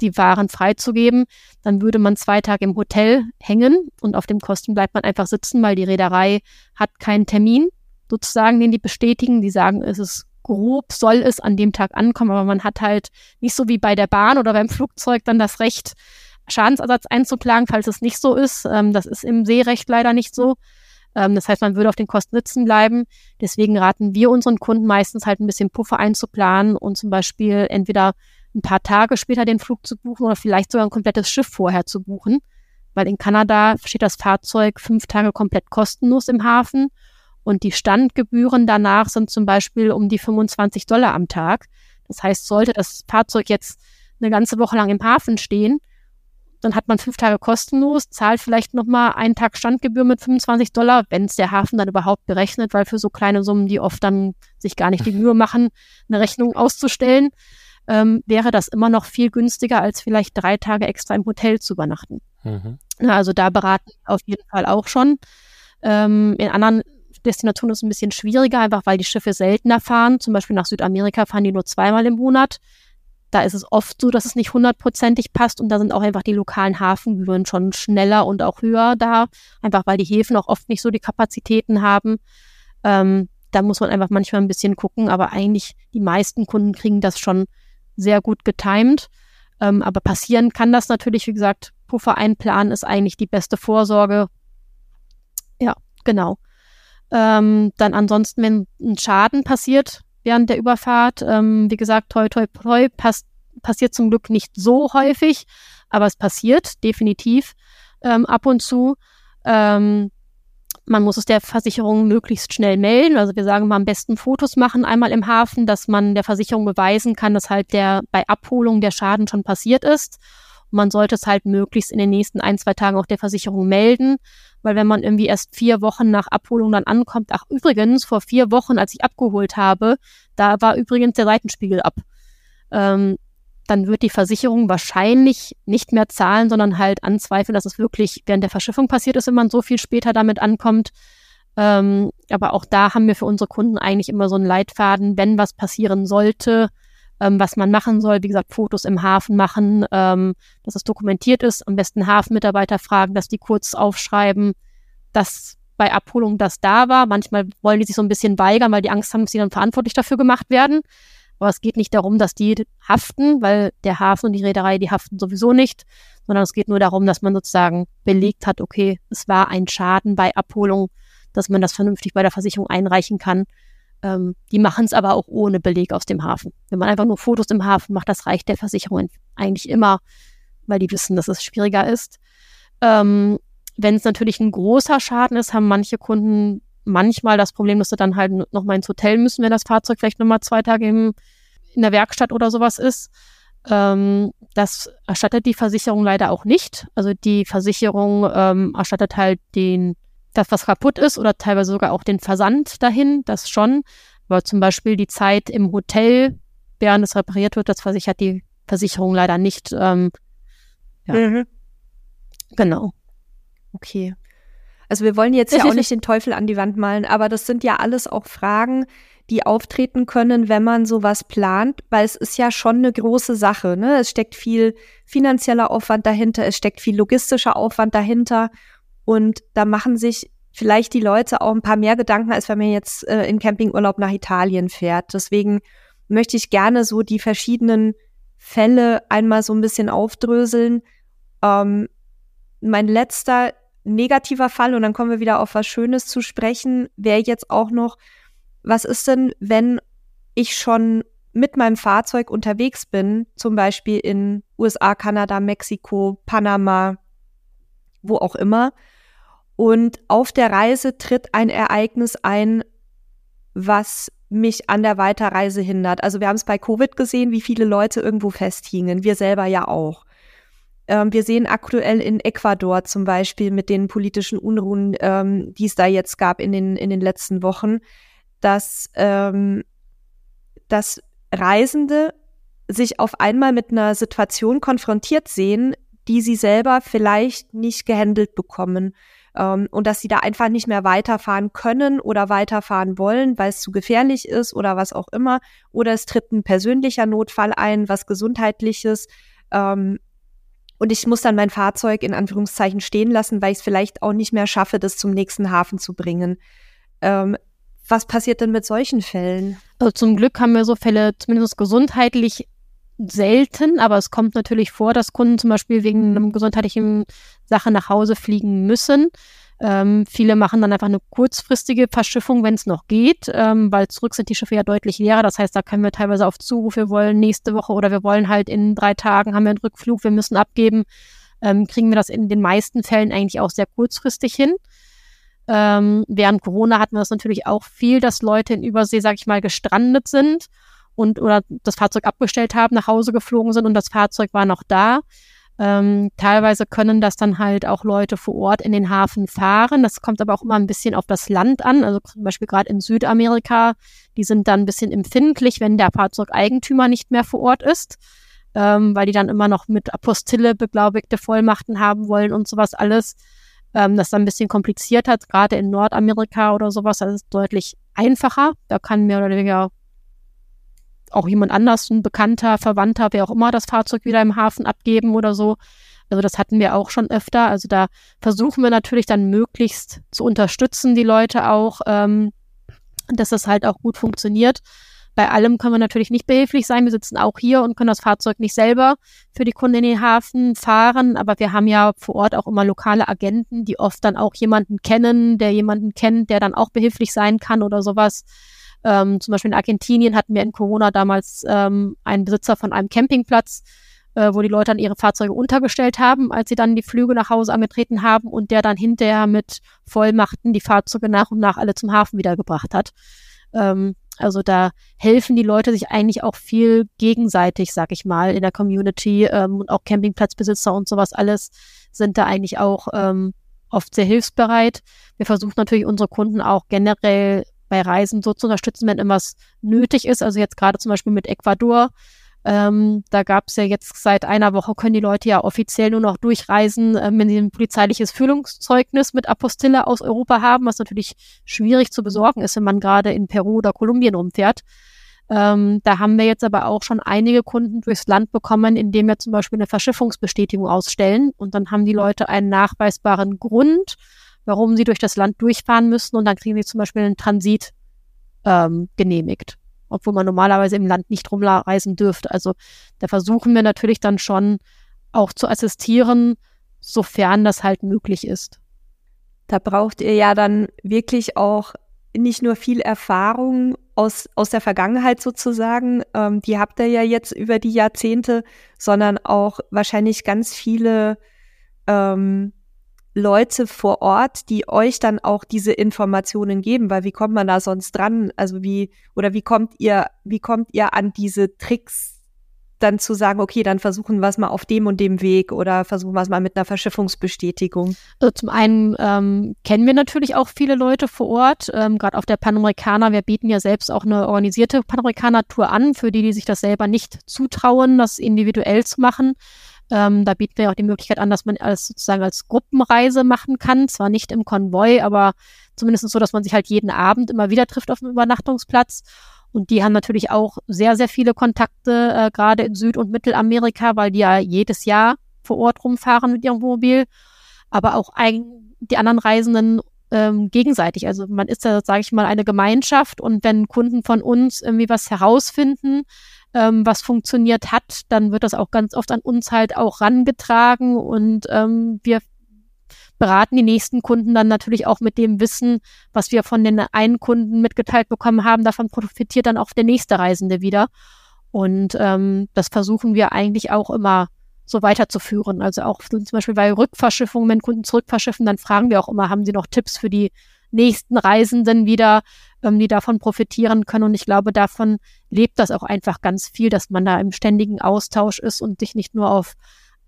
die Waren freizugeben, dann würde man zwei Tage im Hotel hängen und auf dem Kosten bleibt man einfach sitzen, weil die Reederei hat keinen Termin sozusagen, den die bestätigen. Die sagen, es ist grob, soll es an dem Tag ankommen, aber man hat halt nicht so wie bei der Bahn oder beim Flugzeug dann das Recht, Schadensersatz einzuklagen, falls es nicht so ist. Ähm, das ist im Seerecht leider nicht so. Ähm, das heißt, man würde auf den Kosten sitzen bleiben. Deswegen raten wir unseren Kunden meistens halt ein bisschen Puffer einzuplanen und zum Beispiel entweder ein paar Tage später den Flug zu buchen oder vielleicht sogar ein komplettes Schiff vorher zu buchen. Weil in Kanada steht das Fahrzeug fünf Tage komplett kostenlos im Hafen und die Standgebühren danach sind zum Beispiel um die 25 Dollar am Tag. Das heißt, sollte das Fahrzeug jetzt eine ganze Woche lang im Hafen stehen, dann hat man fünf Tage kostenlos, zahlt vielleicht nochmal einen Tag Standgebühr mit 25 Dollar, wenn es der Hafen dann überhaupt berechnet, weil für so kleine Summen, die oft dann sich gar nicht die Mühe machen, eine Rechnung auszustellen, ähm, wäre das immer noch viel günstiger, als vielleicht drei Tage extra im Hotel zu übernachten. Mhm. Also da beraten wir auf jeden Fall auch schon. Ähm, in anderen Destinationen ist es ein bisschen schwieriger, einfach weil die Schiffe seltener fahren. Zum Beispiel nach Südamerika fahren die nur zweimal im Monat. Da ist es oft so, dass es nicht hundertprozentig passt und da sind auch einfach die lokalen Hafengebühren schon schneller und auch höher da, einfach weil die Häfen auch oft nicht so die Kapazitäten haben. Ähm, da muss man einfach manchmal ein bisschen gucken, aber eigentlich die meisten Kunden kriegen das schon sehr gut getimed. Ähm, aber passieren kann das natürlich, wie gesagt, Puffer einplanen ist eigentlich die beste Vorsorge. Ja, genau. Ähm, dann ansonsten, wenn ein Schaden passiert während der Überfahrt, ähm, wie gesagt, toi, toi, toi, pass passiert zum Glück nicht so häufig, aber es passiert definitiv ähm, ab und zu. Ähm, man muss es der Versicherung möglichst schnell melden. Also wir sagen mal am besten Fotos machen einmal im Hafen, dass man der Versicherung beweisen kann, dass halt der bei Abholung der Schaden schon passiert ist. Und man sollte es halt möglichst in den nächsten ein, zwei Tagen auch der Versicherung melden, weil wenn man irgendwie erst vier Wochen nach Abholung dann ankommt, ach übrigens, vor vier Wochen, als ich abgeholt habe, da war übrigens der Seitenspiegel ab. Ähm, dann wird die Versicherung wahrscheinlich nicht mehr zahlen, sondern halt anzweifeln, dass es wirklich während der Verschiffung passiert ist, wenn man so viel später damit ankommt. Ähm, aber auch da haben wir für unsere Kunden eigentlich immer so einen Leitfaden, wenn was passieren sollte, ähm, was man machen soll. Wie gesagt, Fotos im Hafen machen, ähm, dass es dokumentiert ist. Am besten Hafenmitarbeiter fragen, dass die kurz aufschreiben, dass bei Abholung das da war. Manchmal wollen die sich so ein bisschen weigern, weil die Angst haben, dass sie dann verantwortlich dafür gemacht werden. Aber es geht nicht darum, dass die haften, weil der Hafen und die Reederei, die haften sowieso nicht, sondern es geht nur darum, dass man sozusagen belegt hat, okay, es war ein Schaden bei Abholung, dass man das vernünftig bei der Versicherung einreichen kann. Ähm, die machen es aber auch ohne Beleg aus dem Hafen. Wenn man einfach nur Fotos im Hafen macht, das reicht der Versicherung eigentlich immer, weil die wissen, dass es schwieriger ist. Ähm, wenn es natürlich ein großer Schaden ist, haben manche Kunden manchmal das Problem, dass sie dann halt nochmal ins Hotel müssen, wenn das Fahrzeug vielleicht nochmal zwei Tage im, in der Werkstatt oder sowas ist. Ähm, das erstattet die Versicherung leider auch nicht. Also die Versicherung ähm, erstattet halt den, das, was kaputt ist oder teilweise sogar auch den Versand dahin, das schon. Aber zum Beispiel die Zeit im Hotel, während es repariert wird, das versichert die Versicherung leider nicht. Ähm, ja. Mhm. Genau. Okay. Also wir wollen jetzt ja auch *laughs* nicht den Teufel an die Wand malen, aber das sind ja alles auch Fragen, die auftreten können, wenn man sowas plant, weil es ist ja schon eine große Sache. Ne? Es steckt viel finanzieller Aufwand dahinter, es steckt viel logistischer Aufwand dahinter und da machen sich vielleicht die Leute auch ein paar mehr Gedanken, als wenn man jetzt äh, in Campingurlaub nach Italien fährt. Deswegen möchte ich gerne so die verschiedenen Fälle einmal so ein bisschen aufdröseln. Ähm, mein letzter negativer Fall, und dann kommen wir wieder auf was Schönes zu sprechen, wäre jetzt auch noch, was ist denn, wenn ich schon mit meinem Fahrzeug unterwegs bin, zum Beispiel in USA, Kanada, Mexiko, Panama, wo auch immer, und auf der Reise tritt ein Ereignis ein, was mich an der Weiterreise hindert. Also wir haben es bei Covid gesehen, wie viele Leute irgendwo festhingen. Wir selber ja auch. Ähm, wir sehen aktuell in Ecuador zum Beispiel mit den politischen Unruhen, ähm, die es da jetzt gab in den, in den letzten Wochen, dass, ähm, dass Reisende sich auf einmal mit einer Situation konfrontiert sehen, die sie selber vielleicht nicht gehandelt bekommen. Ähm, und dass sie da einfach nicht mehr weiterfahren können oder weiterfahren wollen, weil es zu gefährlich ist oder was auch immer. Oder es tritt ein persönlicher Notfall ein, was gesundheitliches. Ähm, und ich muss dann mein Fahrzeug in Anführungszeichen stehen lassen, weil ich es vielleicht auch nicht mehr schaffe, das zum nächsten Hafen zu bringen. Ähm, was passiert denn mit solchen Fällen? Also zum Glück haben wir so Fälle zumindest gesundheitlich selten, aber es kommt natürlich vor, dass Kunden zum Beispiel wegen einer gesundheitlichen Sache nach Hause fliegen müssen. Ähm, viele machen dann einfach eine kurzfristige Verschiffung, wenn es noch geht, ähm, weil zurück sind die Schiffe ja deutlich leerer. Das heißt, da können wir teilweise auf Zuruf, wir wollen nächste Woche oder wir wollen halt in drei Tagen, haben wir einen Rückflug, wir müssen abgeben. Ähm, kriegen wir das in den meisten Fällen eigentlich auch sehr kurzfristig hin. Ähm, während Corona hatten wir das natürlich auch viel, dass Leute in Übersee, sag ich mal, gestrandet sind und oder das Fahrzeug abgestellt haben, nach Hause geflogen sind und das Fahrzeug war noch da. Ähm, teilweise können das dann halt auch Leute vor Ort in den Hafen fahren. Das kommt aber auch immer ein bisschen auf das Land an. Also zum Beispiel gerade in Südamerika, die sind dann ein bisschen empfindlich, wenn der Fahrzeugeigentümer nicht mehr vor Ort ist, ähm, weil die dann immer noch mit Apostille beglaubigte Vollmachten haben wollen und sowas alles. Ähm, das dann ein bisschen kompliziert hat, gerade in Nordamerika oder sowas, das ist deutlich einfacher. Da kann mehr oder weniger auch jemand anders, ein Bekannter, Verwandter, wer auch immer, das Fahrzeug wieder im Hafen abgeben oder so. Also das hatten wir auch schon öfter. Also da versuchen wir natürlich dann möglichst zu unterstützen, die Leute auch, ähm, dass das halt auch gut funktioniert. Bei allem können wir natürlich nicht behilflich sein. Wir sitzen auch hier und können das Fahrzeug nicht selber für die Kunden in den Hafen fahren. Aber wir haben ja vor Ort auch immer lokale Agenten, die oft dann auch jemanden kennen, der jemanden kennt, der dann auch behilflich sein kann oder sowas. Ähm, zum Beispiel in Argentinien hatten wir in Corona damals ähm, einen Besitzer von einem Campingplatz, äh, wo die Leute dann ihre Fahrzeuge untergestellt haben, als sie dann die Flüge nach Hause angetreten haben und der dann hinterher mit Vollmachten die Fahrzeuge nach und nach alle zum Hafen wiedergebracht hat. Ähm, also da helfen die Leute sich eigentlich auch viel gegenseitig, sag ich mal, in der Community ähm, und auch Campingplatzbesitzer und sowas alles sind da eigentlich auch ähm, oft sehr hilfsbereit. Wir versuchen natürlich unsere Kunden auch generell bei Reisen so zu unterstützen, wenn irgendwas nötig ist. Also jetzt gerade zum Beispiel mit Ecuador. Ähm, da gab es ja jetzt seit einer Woche, können die Leute ja offiziell nur noch durchreisen, äh, wenn sie ein polizeiliches Führungszeugnis mit Apostille aus Europa haben, was natürlich schwierig zu besorgen ist, wenn man gerade in Peru oder Kolumbien rumfährt. Ähm, da haben wir jetzt aber auch schon einige Kunden durchs Land bekommen, indem wir zum Beispiel eine Verschiffungsbestätigung ausstellen und dann haben die Leute einen nachweisbaren Grund warum sie durch das Land durchfahren müssen und dann kriegen sie zum Beispiel einen Transit ähm, genehmigt, obwohl man normalerweise im Land nicht rumreisen dürfte. Also da versuchen wir natürlich dann schon auch zu assistieren, sofern das halt möglich ist. Da braucht ihr ja dann wirklich auch nicht nur viel Erfahrung aus, aus der Vergangenheit sozusagen, ähm, die habt ihr ja jetzt über die Jahrzehnte, sondern auch wahrscheinlich ganz viele ähm, Leute vor Ort, die euch dann auch diese Informationen geben, weil wie kommt man da sonst dran? Also wie, oder wie kommt ihr, wie kommt ihr an diese Tricks dann zu sagen, okay, dann versuchen wir es mal auf dem und dem Weg oder versuchen wir es mal mit einer Verschiffungsbestätigung? Also zum einen ähm, kennen wir natürlich auch viele Leute vor Ort, ähm, gerade auf der Panamerikaner. Wir bieten ja selbst auch eine organisierte Panamerikaner-Tour an, für die, die sich das selber nicht zutrauen, das individuell zu machen. Ähm, da bieten wir auch die Möglichkeit an, dass man als sozusagen als Gruppenreise machen kann. Zwar nicht im Konvoi, aber zumindest so, dass man sich halt jeden Abend immer wieder trifft auf dem Übernachtungsplatz. Und die haben natürlich auch sehr, sehr viele Kontakte, äh, gerade in Süd- und Mittelamerika, weil die ja jedes Jahr vor Ort rumfahren mit ihrem Wohnmobil. Aber auch ein, die anderen Reisenden ähm, gegenseitig. Also man ist da, sage ich mal, eine Gemeinschaft und wenn Kunden von uns irgendwie was herausfinden, ähm, was funktioniert hat, dann wird das auch ganz oft an uns halt auch rangetragen und ähm, wir beraten die nächsten Kunden dann natürlich auch mit dem Wissen, was wir von den einen Kunden mitgeteilt bekommen haben. Davon profitiert dann auch der nächste Reisende wieder. Und ähm, das versuchen wir eigentlich auch immer so weiterzuführen. Also auch zum Beispiel bei Rückverschiffungen, wenn Kunden zurückverschiffen, dann fragen wir auch immer, haben sie noch Tipps für die nächsten Reisenden wieder, ähm, die davon profitieren können. Und ich glaube, davon lebt das auch einfach ganz viel, dass man da im ständigen Austausch ist und sich nicht nur auf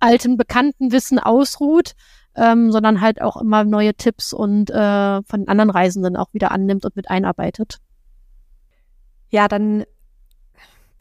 altem bekannten Wissen ausruht, ähm, sondern halt auch immer neue Tipps und äh, von anderen Reisenden auch wieder annimmt und mit einarbeitet. Ja, dann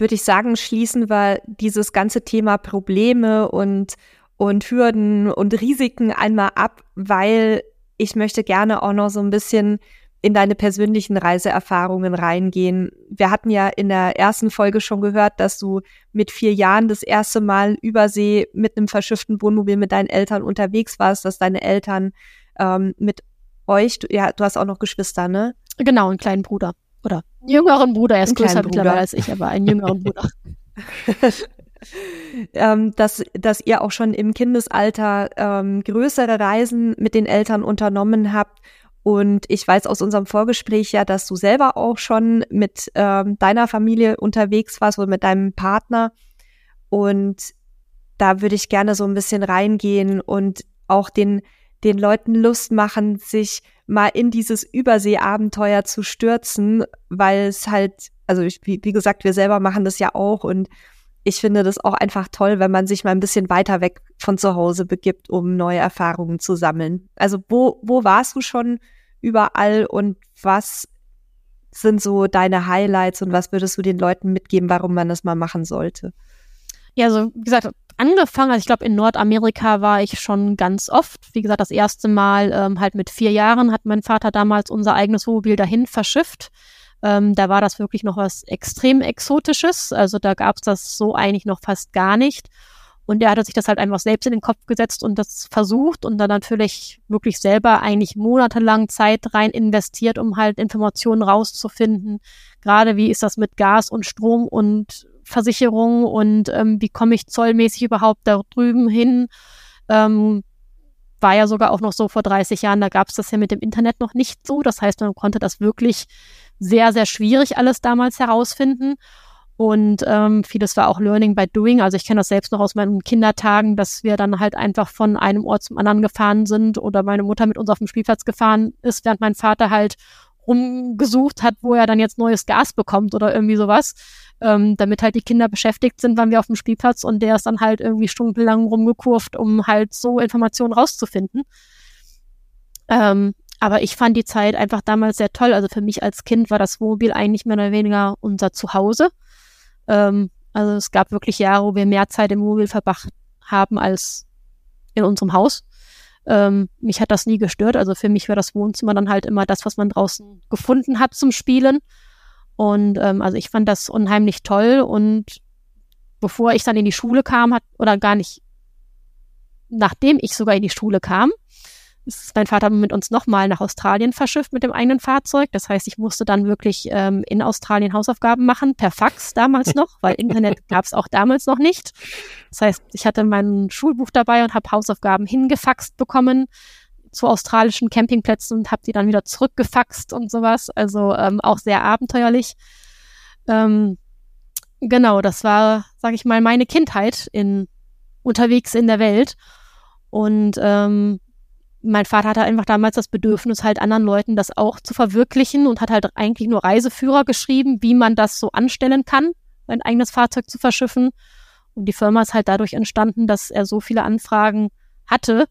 würde ich sagen, schließen wir dieses ganze Thema Probleme und, und Hürden und Risiken einmal ab, weil ich möchte gerne auch noch so ein bisschen in deine persönlichen Reiseerfahrungen reingehen. Wir hatten ja in der ersten Folge schon gehört, dass du mit vier Jahren das erste Mal übersee mit einem verschifften Wohnmobil mit deinen Eltern unterwegs warst, dass deine Eltern ähm, mit euch, du, ja, du hast auch noch Geschwister, ne? Genau, einen kleinen Bruder. Oder einen jüngeren Bruder, er ist größer Bruder. mittlerweile als ich, aber einen jüngeren Bruder. *laughs* ähm, dass, dass ihr auch schon im Kindesalter ähm, größere Reisen mit den Eltern unternommen habt und ich weiß aus unserem Vorgespräch ja, dass du selber auch schon mit ähm, deiner Familie unterwegs warst oder mit deinem Partner. Und da würde ich gerne so ein bisschen reingehen und auch den, den Leuten Lust machen, sich mal in dieses Überseeabenteuer zu stürzen, weil es halt, also ich, wie, wie gesagt, wir selber machen das ja auch und ich finde das auch einfach toll, wenn man sich mal ein bisschen weiter weg von zu Hause begibt, um neue Erfahrungen zu sammeln. Also wo, wo warst du schon überall und was sind so deine Highlights und was würdest du den Leuten mitgeben, warum man das mal machen sollte? Ja, also wie gesagt, angefangen, also ich glaube in Nordamerika war ich schon ganz oft. Wie gesagt, das erste Mal ähm, halt mit vier Jahren hat mein Vater damals unser eigenes Wohnmobil dahin verschifft. Ähm, da war das wirklich noch was extrem Exotisches. Also da gab es das so eigentlich noch fast gar nicht. Und er hatte sich das halt einfach selbst in den Kopf gesetzt und das versucht und dann natürlich wirklich selber eigentlich monatelang Zeit rein investiert, um halt Informationen rauszufinden. Gerade wie ist das mit Gas und Strom und Versicherung und ähm, wie komme ich zollmäßig überhaupt da drüben hin? Ähm, war ja sogar auch noch so vor 30 Jahren, da gab es das ja mit dem Internet noch nicht so. Das heißt, man konnte das wirklich sehr, sehr schwierig alles damals herausfinden. Und ähm, vieles war auch Learning by Doing. Also ich kenne das selbst noch aus meinen Kindertagen, dass wir dann halt einfach von einem Ort zum anderen gefahren sind oder meine Mutter mit uns auf dem Spielplatz gefahren ist, während mein Vater halt rumgesucht hat, wo er dann jetzt neues Gas bekommt oder irgendwie sowas. Ähm, damit halt die Kinder beschäftigt sind, waren wir auf dem Spielplatz und der ist dann halt irgendwie stundenlang rumgekurvt, um halt so Informationen rauszufinden. Ähm, aber ich fand die Zeit einfach damals sehr toll. Also für mich als Kind war das Wohnmobil eigentlich mehr oder weniger unser Zuhause. Ähm, also es gab wirklich Jahre, wo wir mehr Zeit im Wohnmobil verbracht haben als in unserem Haus. Ähm, mich hat das nie gestört. Also für mich war das Wohnzimmer dann halt immer das, was man draußen gefunden hat zum Spielen. Und ähm, also ich fand das unheimlich toll. Und bevor ich dann in die Schule kam, hat, oder gar nicht, nachdem ich sogar in die Schule kam, ist mein Vater mit uns nochmal nach Australien verschifft mit dem eigenen Fahrzeug. Das heißt, ich musste dann wirklich ähm, in Australien Hausaufgaben machen, per Fax damals *laughs* noch, weil Internet gab es auch damals noch nicht. Das heißt, ich hatte mein Schulbuch dabei und habe Hausaufgaben hingefaxt bekommen. zu australischen Campingplätzen und habe die dann wieder zurückgefaxt und sowas. Also ähm, auch sehr abenteuerlich. Ähm, genau, das war, sag ich mal, meine Kindheit in unterwegs in der Welt. Und ähm, mein Vater hatte einfach damals das Bedürfnis, halt anderen Leuten das auch zu verwirklichen und hat halt eigentlich nur Reiseführer geschrieben, wie man das so anstellen kann, ein eigenes Fahrzeug zu verschiffen. Und die Firma ist halt dadurch entstanden, dass er so viele Anfragen hatte,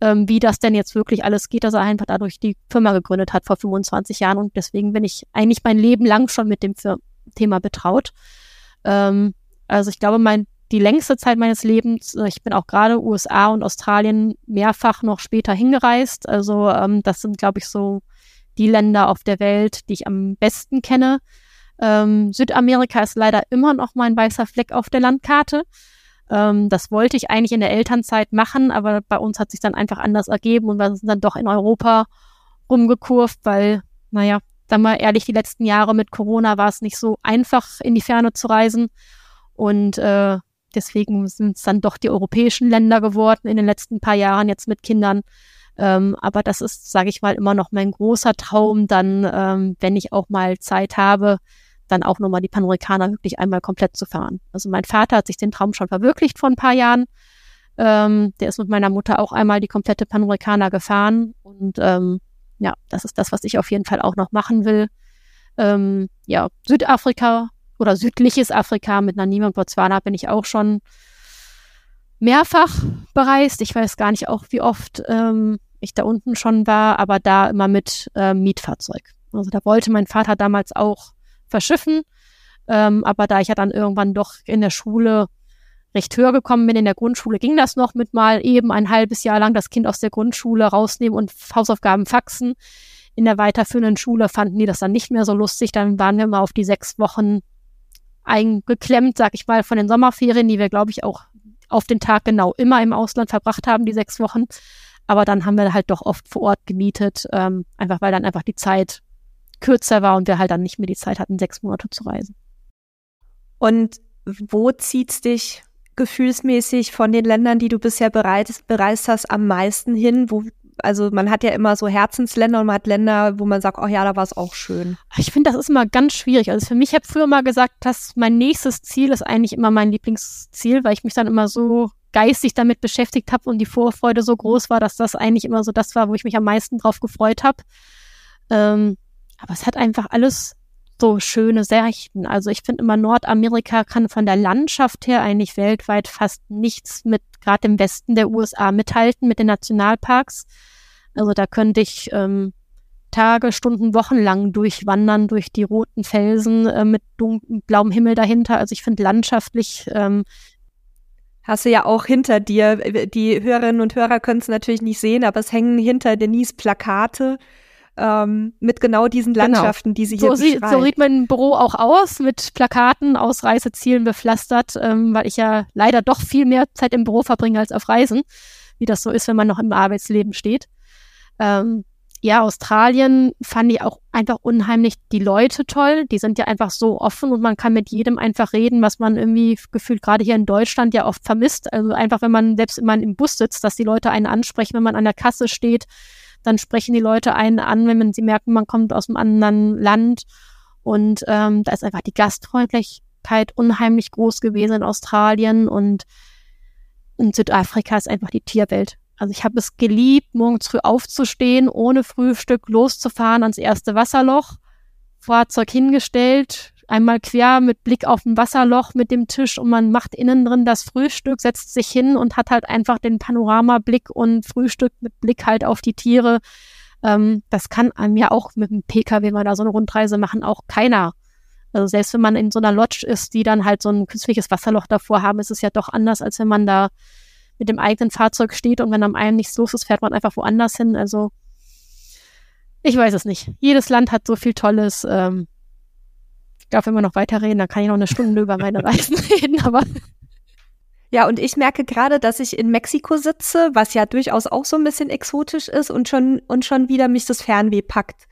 ähm, wie das denn jetzt wirklich alles geht, dass er einfach dadurch die Firma gegründet hat vor 25 Jahren. Und deswegen bin ich eigentlich mein Leben lang schon mit dem Fir Thema betraut. Ähm, also ich glaube, mein die längste Zeit meines Lebens. Äh, ich bin auch gerade USA und Australien mehrfach noch später hingereist. Also ähm, das sind, glaube ich, so die Länder auf der Welt, die ich am besten kenne. Ähm, Südamerika ist leider immer noch mein weißer Fleck auf der Landkarte. Ähm, das wollte ich eigentlich in der Elternzeit machen, aber bei uns hat sich dann einfach anders ergeben und wir sind dann doch in Europa rumgekurvt, weil, naja, sagen wir ehrlich, die letzten Jahre mit Corona war es nicht so einfach, in die Ferne zu reisen. Und äh, Deswegen sind es dann doch die europäischen Länder geworden in den letzten paar Jahren jetzt mit Kindern. Ähm, aber das ist, sage ich mal, immer noch mein großer Traum, dann, ähm, wenn ich auch mal Zeit habe, dann auch nochmal die Panorikaner wirklich einmal komplett zu fahren. Also mein Vater hat sich den Traum schon verwirklicht vor ein paar Jahren. Ähm, der ist mit meiner Mutter auch einmal die komplette Panorikaner gefahren. Und ähm, ja, das ist das, was ich auf jeden Fall auch noch machen will. Ähm, ja, Südafrika oder südliches Afrika mit Namibia und Botswana bin ich auch schon mehrfach bereist. Ich weiß gar nicht auch, wie oft ähm, ich da unten schon war, aber da immer mit ähm, Mietfahrzeug. Also da wollte mein Vater damals auch verschiffen, ähm, aber da ich ja dann irgendwann doch in der Schule recht höher gekommen bin, in der Grundschule ging das noch mit mal eben ein halbes Jahr lang das Kind aus der Grundschule rausnehmen und Hausaufgaben faxen. In der weiterführenden Schule fanden die das dann nicht mehr so lustig. Dann waren wir mal auf die sechs Wochen eingeklemmt, sag ich mal, von den Sommerferien, die wir, glaube ich, auch auf den Tag genau immer im Ausland verbracht haben, die sechs Wochen. Aber dann haben wir halt doch oft vor Ort gemietet, ähm, einfach weil dann einfach die Zeit kürzer war und wir halt dann nicht mehr die Zeit hatten, sechs Monate zu reisen. Und wo zieht's dich gefühlsmäßig von den Ländern, die du bisher bereist, bereist hast, am meisten hin? Wo, also man hat ja immer so Herzensländer und man hat Länder, wo man sagt, oh ja, da war es auch schön. Ich finde, das ist immer ganz schwierig. Also für mich habe früher mal gesagt, dass mein nächstes Ziel ist eigentlich immer mein Lieblingsziel, weil ich mich dann immer so geistig damit beschäftigt habe und die Vorfreude so groß war, dass das eigentlich immer so das war, wo ich mich am meisten drauf gefreut habe. Ähm, aber es hat einfach alles so schöne Särchen. Also ich finde immer Nordamerika kann von der Landschaft her eigentlich weltweit fast nichts mit gerade im Westen der USA mithalten mit den Nationalparks. Also da könnte ich ähm, Tage, Stunden, Wochen lang durchwandern durch die roten Felsen äh, mit blauem Himmel dahinter. Also ich finde landschaftlich ähm, hast du ja auch hinter dir. Die Hörerinnen und Hörer können es natürlich nicht sehen, aber es hängen hinter Denise Plakate ähm, mit genau diesen genau. Landschaften, genau. die sie hier so beschreibt. so sieht mein Büro auch aus, mit Plakaten aus Reisezielen bepflastert, ähm, weil ich ja leider doch viel mehr Zeit im Büro verbringe als auf Reisen, wie das so ist, wenn man noch im Arbeitsleben steht. Ähm, ja, Australien fand ich auch einfach unheimlich die Leute toll. Die sind ja einfach so offen und man kann mit jedem einfach reden, was man irgendwie gefühlt gerade hier in Deutschland ja oft vermisst. Also einfach, wenn man selbst immer im Bus sitzt, dass die Leute einen ansprechen, wenn man an der Kasse steht, dann sprechen die Leute einen an, wenn man, sie merken, man kommt aus einem anderen Land. Und ähm, da ist einfach die Gastfreundlichkeit unheimlich groß gewesen in Australien und in Südafrika ist einfach die Tierwelt. Also ich habe es geliebt, morgens früh aufzustehen, ohne Frühstück loszufahren ans erste Wasserloch, Fahrzeug hingestellt, einmal quer mit Blick auf ein Wasserloch mit dem Tisch und man macht innen drin das Frühstück, setzt sich hin und hat halt einfach den Panoramablick und Frühstück mit Blick halt auf die Tiere. Ähm, das kann einem ja auch mit dem Pkw, wenn wir da so eine Rundreise machen, auch keiner. Also selbst wenn man in so einer Lodge ist, die dann halt so ein künstliches Wasserloch davor haben, ist es ja doch anders, als wenn man da mit dem eigenen Fahrzeug steht und wenn am einen nichts los ist, fährt man einfach woanders hin. Also ich weiß es nicht. Jedes Land hat so viel Tolles. Ähm, ich wenn wir noch weiterreden, dann kann ich noch eine Stunde über meine Reisen *laughs* reden, aber. Ja, und ich merke gerade, dass ich in Mexiko sitze, was ja durchaus auch so ein bisschen exotisch ist und schon, und schon wieder mich das Fernweh packt.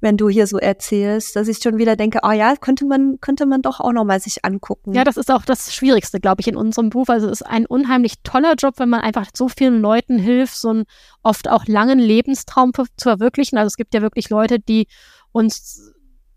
wenn du hier so erzählst, dass ich schon wieder denke, oh ja, könnte man, könnte man doch auch nochmal sich angucken. Ja, das ist auch das Schwierigste, glaube ich, in unserem Beruf. Also es ist ein unheimlich toller Job, wenn man einfach so vielen Leuten hilft, so einen oft auch langen Lebenstraum zu verwirklichen. Also es gibt ja wirklich Leute, die uns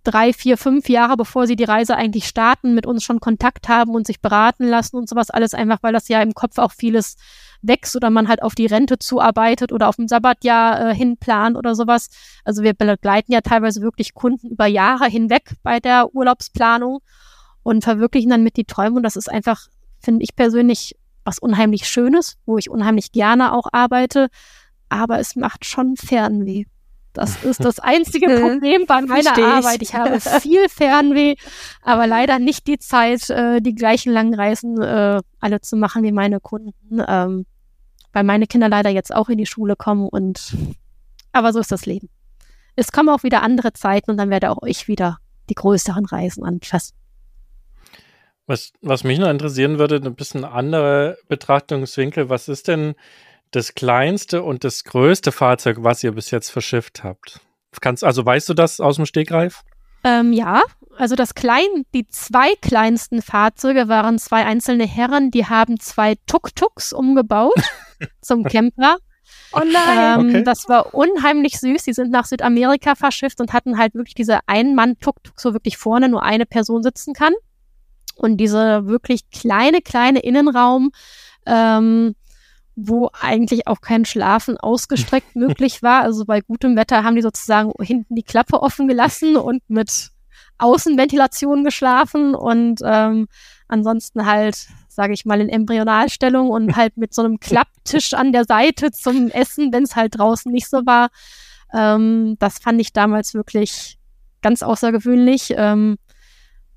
drei, vier, fünf Jahre, bevor sie die Reise eigentlich starten, mit uns schon Kontakt haben und sich beraten lassen und sowas alles einfach, weil das ja im Kopf auch vieles wächst oder man halt auf die Rente zuarbeitet oder auf ein Sabbatjahr äh, hinplant oder sowas. Also wir begleiten ja teilweise wirklich Kunden über Jahre hinweg bei der Urlaubsplanung und verwirklichen dann mit die Träume und das ist einfach, finde ich persönlich, was unheimlich Schönes, wo ich unheimlich gerne auch arbeite, aber es macht schon Fernweh. Das ist das einzige *laughs* Problem bei meiner ich. Arbeit. Ich habe viel Fernweh, aber leider nicht die Zeit, äh, die gleichen langen Reisen äh, alle zu machen wie meine Kunden. Ähm, weil meine Kinder leider jetzt auch in die Schule kommen und aber so ist das Leben. Es kommen auch wieder andere Zeiten und dann werde auch ich wieder die größeren Reisen anfassen. Was, was mich noch interessieren würde, ein bisschen andere Betrachtungswinkel. Was ist denn das kleinste und das größte Fahrzeug, was ihr bis jetzt verschifft habt? Kannst, also weißt du das aus dem Stegreif? Ähm, ja, also das klein, die zwei kleinsten Fahrzeuge waren zwei einzelne Herren, die haben zwei Tuk-Tuks umgebaut *laughs* zum Camper. Oh nein. Ähm, okay. Das war unheimlich süß. Die sind nach Südamerika verschifft und hatten halt wirklich diese Ein-Mann-Tuk-Tuk, so wirklich vorne nur eine Person sitzen kann. Und diese wirklich kleine, kleine Innenraum, ähm, wo eigentlich auch kein Schlafen ausgestreckt *laughs* möglich war. Also bei gutem Wetter haben die sozusagen hinten die Klappe offen gelassen und mit Außenventilation geschlafen und ähm, ansonsten halt, sage ich mal, in Embryonalstellung und *laughs* halt mit so einem Klapptisch an der Seite zum Essen, wenn es halt draußen nicht so war. Ähm, das fand ich damals wirklich ganz außergewöhnlich, ähm,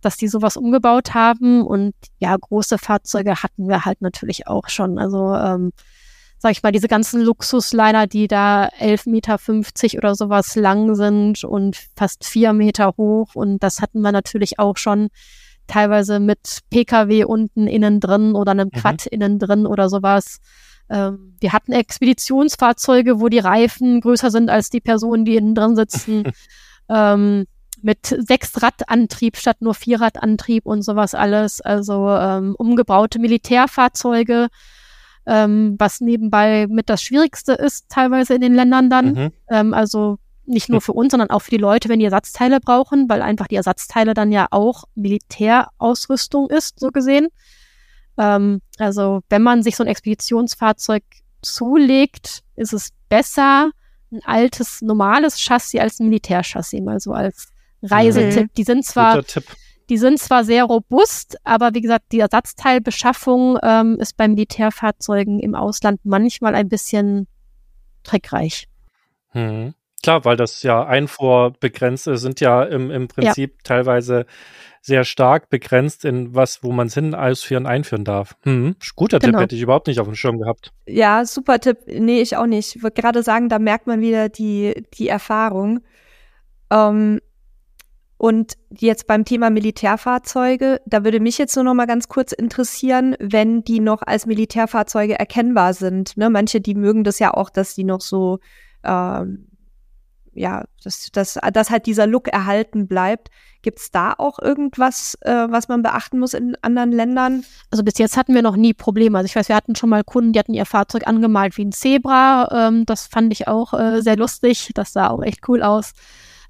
dass die sowas umgebaut haben. Und ja, große Fahrzeuge hatten wir halt natürlich auch schon. Also ähm, sag ich mal, diese ganzen Luxusliner, die da 11,50 Meter oder sowas lang sind und fast vier Meter hoch. Und das hatten wir natürlich auch schon teilweise mit Pkw unten innen drin oder einem mhm. Quad mhm. innen drin oder sowas. Ähm, wir hatten Expeditionsfahrzeuge, wo die Reifen größer sind als die Personen, die innen drin sitzen. *laughs* ähm, mit Sechsradantrieb statt nur Vierradantrieb und sowas alles. Also ähm, umgebaute Militärfahrzeuge ähm, was nebenbei mit das Schwierigste ist, teilweise in den Ländern dann. Mhm. Ähm, also nicht nur für uns, sondern auch für die Leute, wenn die Ersatzteile brauchen, weil einfach die Ersatzteile dann ja auch Militärausrüstung ist, so gesehen. Ähm, also wenn man sich so ein Expeditionsfahrzeug zulegt, ist es besser, ein altes, normales Chassis als ein Militärchassis, mal so als Reisetipp. Mhm. Die sind zwar die sind zwar sehr robust, aber wie gesagt, die Ersatzteilbeschaffung ähm, ist bei Militärfahrzeugen im Ausland manchmal ein bisschen trickreich. Hm. Klar, weil das ja einfuhrbegrenzt ist, sind ja im, im Prinzip ja. teilweise sehr stark begrenzt in was, wo man es hin ausführen, einführen darf. Hm. Guter genau. Tipp hätte ich überhaupt nicht auf dem Schirm gehabt. Ja, super Tipp. Nee, ich auch nicht. Ich würde gerade sagen, da merkt man wieder die, die Erfahrung. Ähm, und jetzt beim Thema Militärfahrzeuge, da würde mich jetzt nur noch mal ganz kurz interessieren, wenn die noch als Militärfahrzeuge erkennbar sind. Ne? Manche, die mögen das ja auch, dass die noch so, ähm, ja, dass, dass, dass halt dieser Look erhalten bleibt. Gibt es da auch irgendwas, äh, was man beachten muss in anderen Ländern? Also bis jetzt hatten wir noch nie Probleme. Also ich weiß, wir hatten schon mal Kunden, die hatten ihr Fahrzeug angemalt wie ein Zebra. Ähm, das fand ich auch äh, sehr lustig. Das sah auch echt cool aus.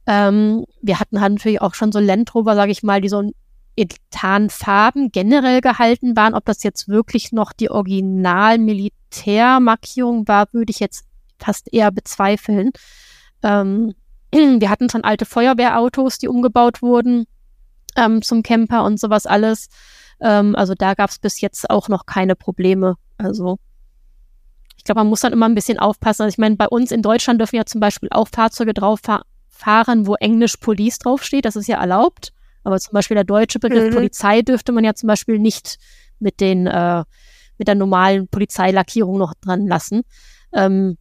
Ähm, wir hatten halt natürlich auch schon so Land Rover, sage ich mal, die so in Etanfarben generell gehalten waren. Ob das jetzt wirklich noch die Original-Militärmarkierung war, würde ich jetzt fast eher bezweifeln. Ähm, *clears throat* wir hatten schon alte Feuerwehrautos, die umgebaut wurden ähm, zum Camper und sowas alles. Ähm, also da gab es bis jetzt auch noch keine Probleme. Also ich glaube, man muss dann immer ein bisschen aufpassen. Also ich meine, bei uns in Deutschland dürfen ja zum Beispiel auch Fahrzeuge drauf fahren wo Englisch Police draufsteht. Das ist ja erlaubt. Aber zum Beispiel der deutsche Begriff mhm. Polizei dürfte man ja zum Beispiel nicht mit den, äh, mit der normalen Polizeilackierung noch dran lassen. Ähm,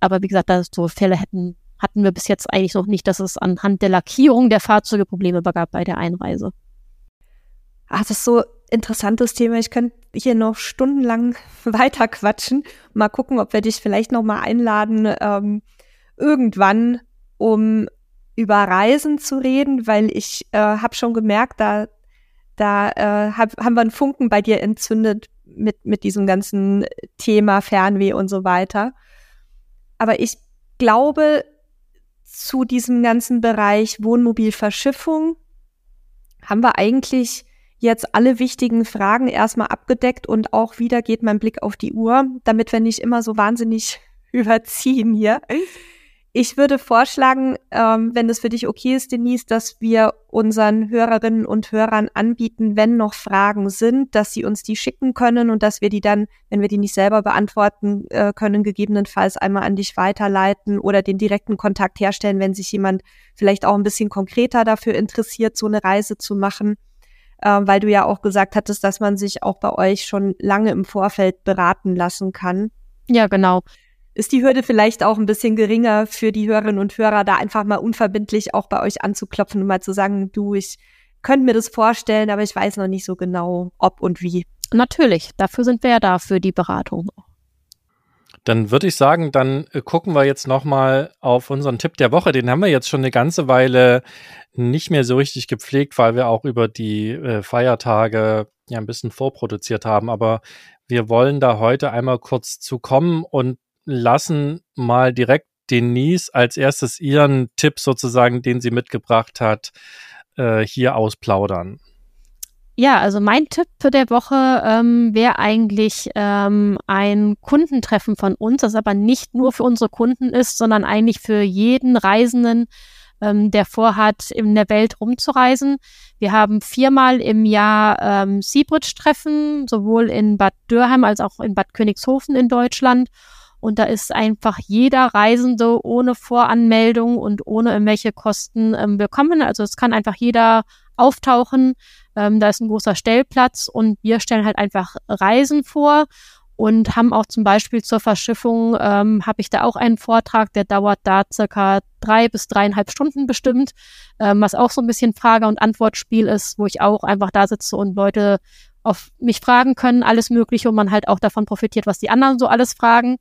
aber wie gesagt, da so Fälle hätten, hatten wir bis jetzt eigentlich noch nicht, dass es anhand der Lackierung der Fahrzeuge Probleme gab bei der Einreise. Ach, das ist so interessantes Thema. Ich könnte hier noch stundenlang *laughs* weiter quatschen. Mal gucken, ob wir dich vielleicht noch mal einladen, ähm, irgendwann um über Reisen zu reden, weil ich äh, habe schon gemerkt, da, da äh, hab, haben wir einen Funken bei dir entzündet mit, mit diesem ganzen Thema Fernweh und so weiter. Aber ich glaube, zu diesem ganzen Bereich Wohnmobilverschiffung haben wir eigentlich jetzt alle wichtigen Fragen erstmal abgedeckt und auch wieder geht mein Blick auf die Uhr, damit wir nicht immer so wahnsinnig *laughs* überziehen hier. Ich würde vorschlagen, ähm, wenn es für dich okay ist, Denise, dass wir unseren Hörerinnen und Hörern anbieten, wenn noch Fragen sind, dass sie uns die schicken können und dass wir die dann, wenn wir die nicht selber beantworten äh, können, gegebenenfalls einmal an dich weiterleiten oder den direkten Kontakt herstellen, wenn sich jemand vielleicht auch ein bisschen konkreter dafür interessiert, so eine Reise zu machen. Äh, weil du ja auch gesagt hattest, dass man sich auch bei euch schon lange im Vorfeld beraten lassen kann. Ja, genau ist die Hürde vielleicht auch ein bisschen geringer für die Hörerinnen und Hörer, da einfach mal unverbindlich auch bei euch anzuklopfen und mal zu sagen, du, ich könnte mir das vorstellen, aber ich weiß noch nicht so genau, ob und wie. Natürlich, dafür sind wir ja da, für die Beratung. Dann würde ich sagen, dann äh, gucken wir jetzt nochmal auf unseren Tipp der Woche. Den haben wir jetzt schon eine ganze Weile nicht mehr so richtig gepflegt, weil wir auch über die äh, Feiertage ja ein bisschen vorproduziert haben. Aber wir wollen da heute einmal kurz zu kommen und lassen mal direkt Denise als erstes ihren Tipp sozusagen, den sie mitgebracht hat, äh, hier ausplaudern. Ja, also mein Tipp für der Woche ähm, wäre eigentlich ähm, ein Kundentreffen von uns, das aber nicht nur für unsere Kunden ist, sondern eigentlich für jeden Reisenden, ähm, der vorhat, in der Welt rumzureisen. Wir haben viermal im Jahr ähm, Seabridge-Treffen, sowohl in Bad Dürheim als auch in Bad Königshofen in Deutschland. Und da ist einfach jeder Reisende ohne Voranmeldung und ohne irgendwelche Kosten ähm, willkommen. Also es kann einfach jeder auftauchen. Ähm, da ist ein großer Stellplatz und wir stellen halt einfach Reisen vor und haben auch zum Beispiel zur Verschiffung, ähm, habe ich da auch einen Vortrag, der dauert da circa drei bis dreieinhalb Stunden bestimmt, ähm, was auch so ein bisschen Frage- und Antwortspiel ist, wo ich auch einfach da sitze und Leute auf mich fragen können, alles Mögliche und man halt auch davon profitiert, was die anderen so alles fragen.